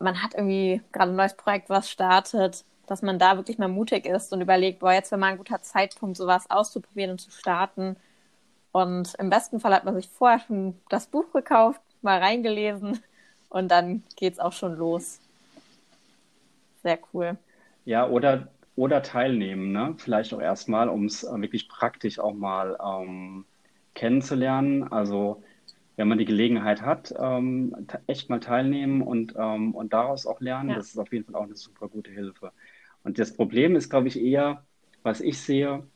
man hat irgendwie gerade ein neues Projekt, was startet dass man da wirklich mal mutig ist und überlegt, boah, jetzt wäre mal ein guter Zeitpunkt, sowas auszuprobieren und zu starten. Und im besten Fall hat man sich vorher schon das Buch gekauft, mal reingelesen und dann geht es auch schon los. Sehr cool. Ja, oder, oder teilnehmen, ne? Vielleicht auch erstmal, um es äh, wirklich praktisch auch mal ähm, kennenzulernen. Also wenn man die Gelegenheit hat, ähm, echt mal teilnehmen und, ähm, und daraus auch lernen, ja. das ist auf jeden Fall auch eine super gute Hilfe. Und das Problem ist, glaube ich, eher, was ich sehe,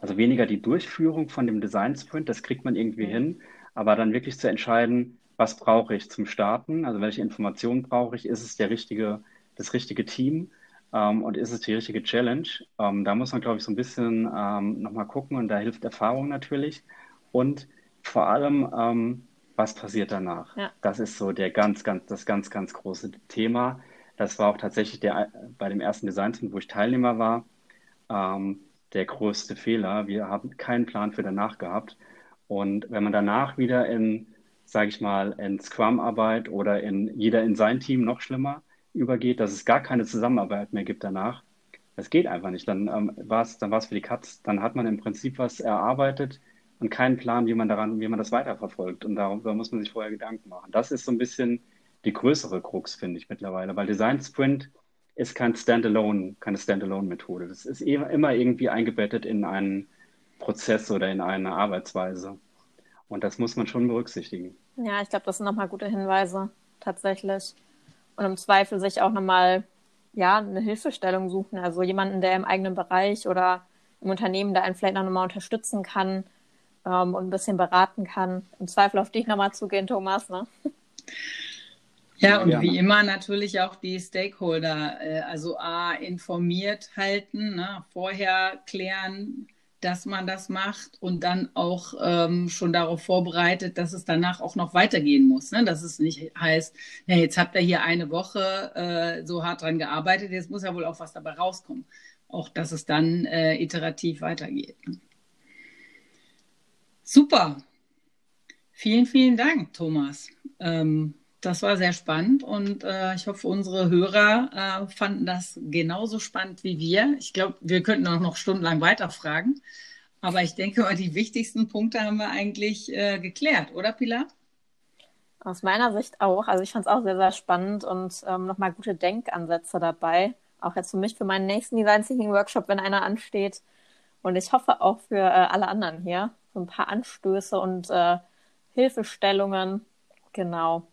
also weniger die Durchführung von dem Design Sprint, das kriegt man irgendwie hin, aber dann wirklich zu entscheiden, was brauche ich zum Starten, also welche Informationen brauche ich, ist es der richtige, das richtige Team ähm, und ist es die richtige Challenge. Ähm, da muss man, glaube ich, so ein bisschen ähm, nochmal gucken und da hilft Erfahrung natürlich und vor allem, ähm, was passiert danach? Ja. Das ist so der ganz, ganz, das ganz, ganz große Thema. Das war auch tatsächlich der, bei dem ersten Design-Sprint, wo ich Teilnehmer war, ähm, der größte Fehler. Wir haben keinen Plan für danach gehabt. Und wenn man danach wieder in, sage ich mal, in Scrum-Arbeit oder in jeder in sein Team noch schlimmer übergeht, dass es gar keine Zusammenarbeit mehr gibt danach, das geht einfach nicht. Dann ähm, war es dann war's für die Katz. Dann hat man im Prinzip was erarbeitet und keinen Plan, wie man daran, wie man das weiterverfolgt. Und darüber muss man sich vorher Gedanken machen. Das ist so ein bisschen die größere Krux, finde ich mittlerweile, weil Design Sprint ist kein Standalone, keine Standalone-Methode. Das ist immer irgendwie eingebettet in einen Prozess oder in eine Arbeitsweise. Und das muss man schon berücksichtigen. Ja, ich glaube, das sind nochmal gute Hinweise, tatsächlich. Und im Zweifel sich auch nochmal ja, eine Hilfestellung suchen. Also jemanden, der im eigenen Bereich oder im Unternehmen da einen vielleicht noch mal unterstützen kann ähm, und ein bisschen beraten kann. Im Zweifel auf dich nochmal zugehen, Thomas. Ne? Ja, und wie immer natürlich auch die Stakeholder, äh, also A, informiert halten, ne? vorher klären, dass man das macht und dann auch ähm, schon darauf vorbereitet, dass es danach auch noch weitergehen muss. Ne? Dass es nicht heißt, ja, jetzt habt ihr hier eine Woche äh, so hart dran gearbeitet, jetzt muss ja wohl auch was dabei rauskommen. Auch dass es dann äh, iterativ weitergeht. Ne? Super. Vielen, vielen Dank, Thomas. Ähm, das war sehr spannend und äh, ich hoffe, unsere Hörer äh, fanden das genauso spannend wie wir. Ich glaube, wir könnten auch noch stundenlang weiterfragen. Aber ich denke die wichtigsten Punkte haben wir eigentlich äh, geklärt, oder Pilar? Aus meiner Sicht auch. Also ich fand es auch sehr, sehr spannend und ähm, nochmal gute Denkansätze dabei. Auch jetzt für mich, für meinen nächsten Design Thinking Workshop, wenn einer ansteht. Und ich hoffe auch für äh, alle anderen hier. So ein paar Anstöße und äh, Hilfestellungen. Genau.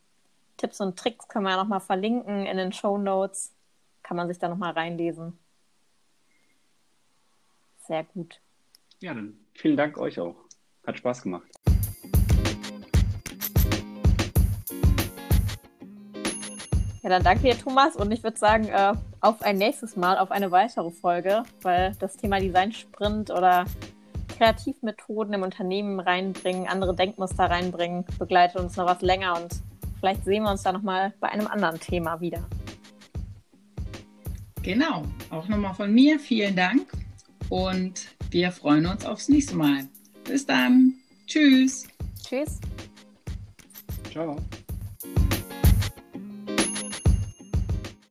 Tipps und Tricks können wir ja nochmal verlinken in den Show Notes. Kann man sich da nochmal reinlesen. Sehr gut. Ja, dann vielen Dank euch auch. Hat Spaß gemacht. Ja, dann danke dir, Thomas. Und ich würde sagen, äh, auf ein nächstes Mal, auf eine weitere Folge, weil das Thema Design Sprint oder Kreativmethoden im Unternehmen reinbringen, andere Denkmuster reinbringen, begleitet uns noch was länger und vielleicht sehen wir uns da nochmal bei einem anderen Thema wieder. Genau, auch nochmal von mir vielen Dank und wir freuen uns aufs nächste Mal. Bis dann. Tschüss. Tschüss. Ciao.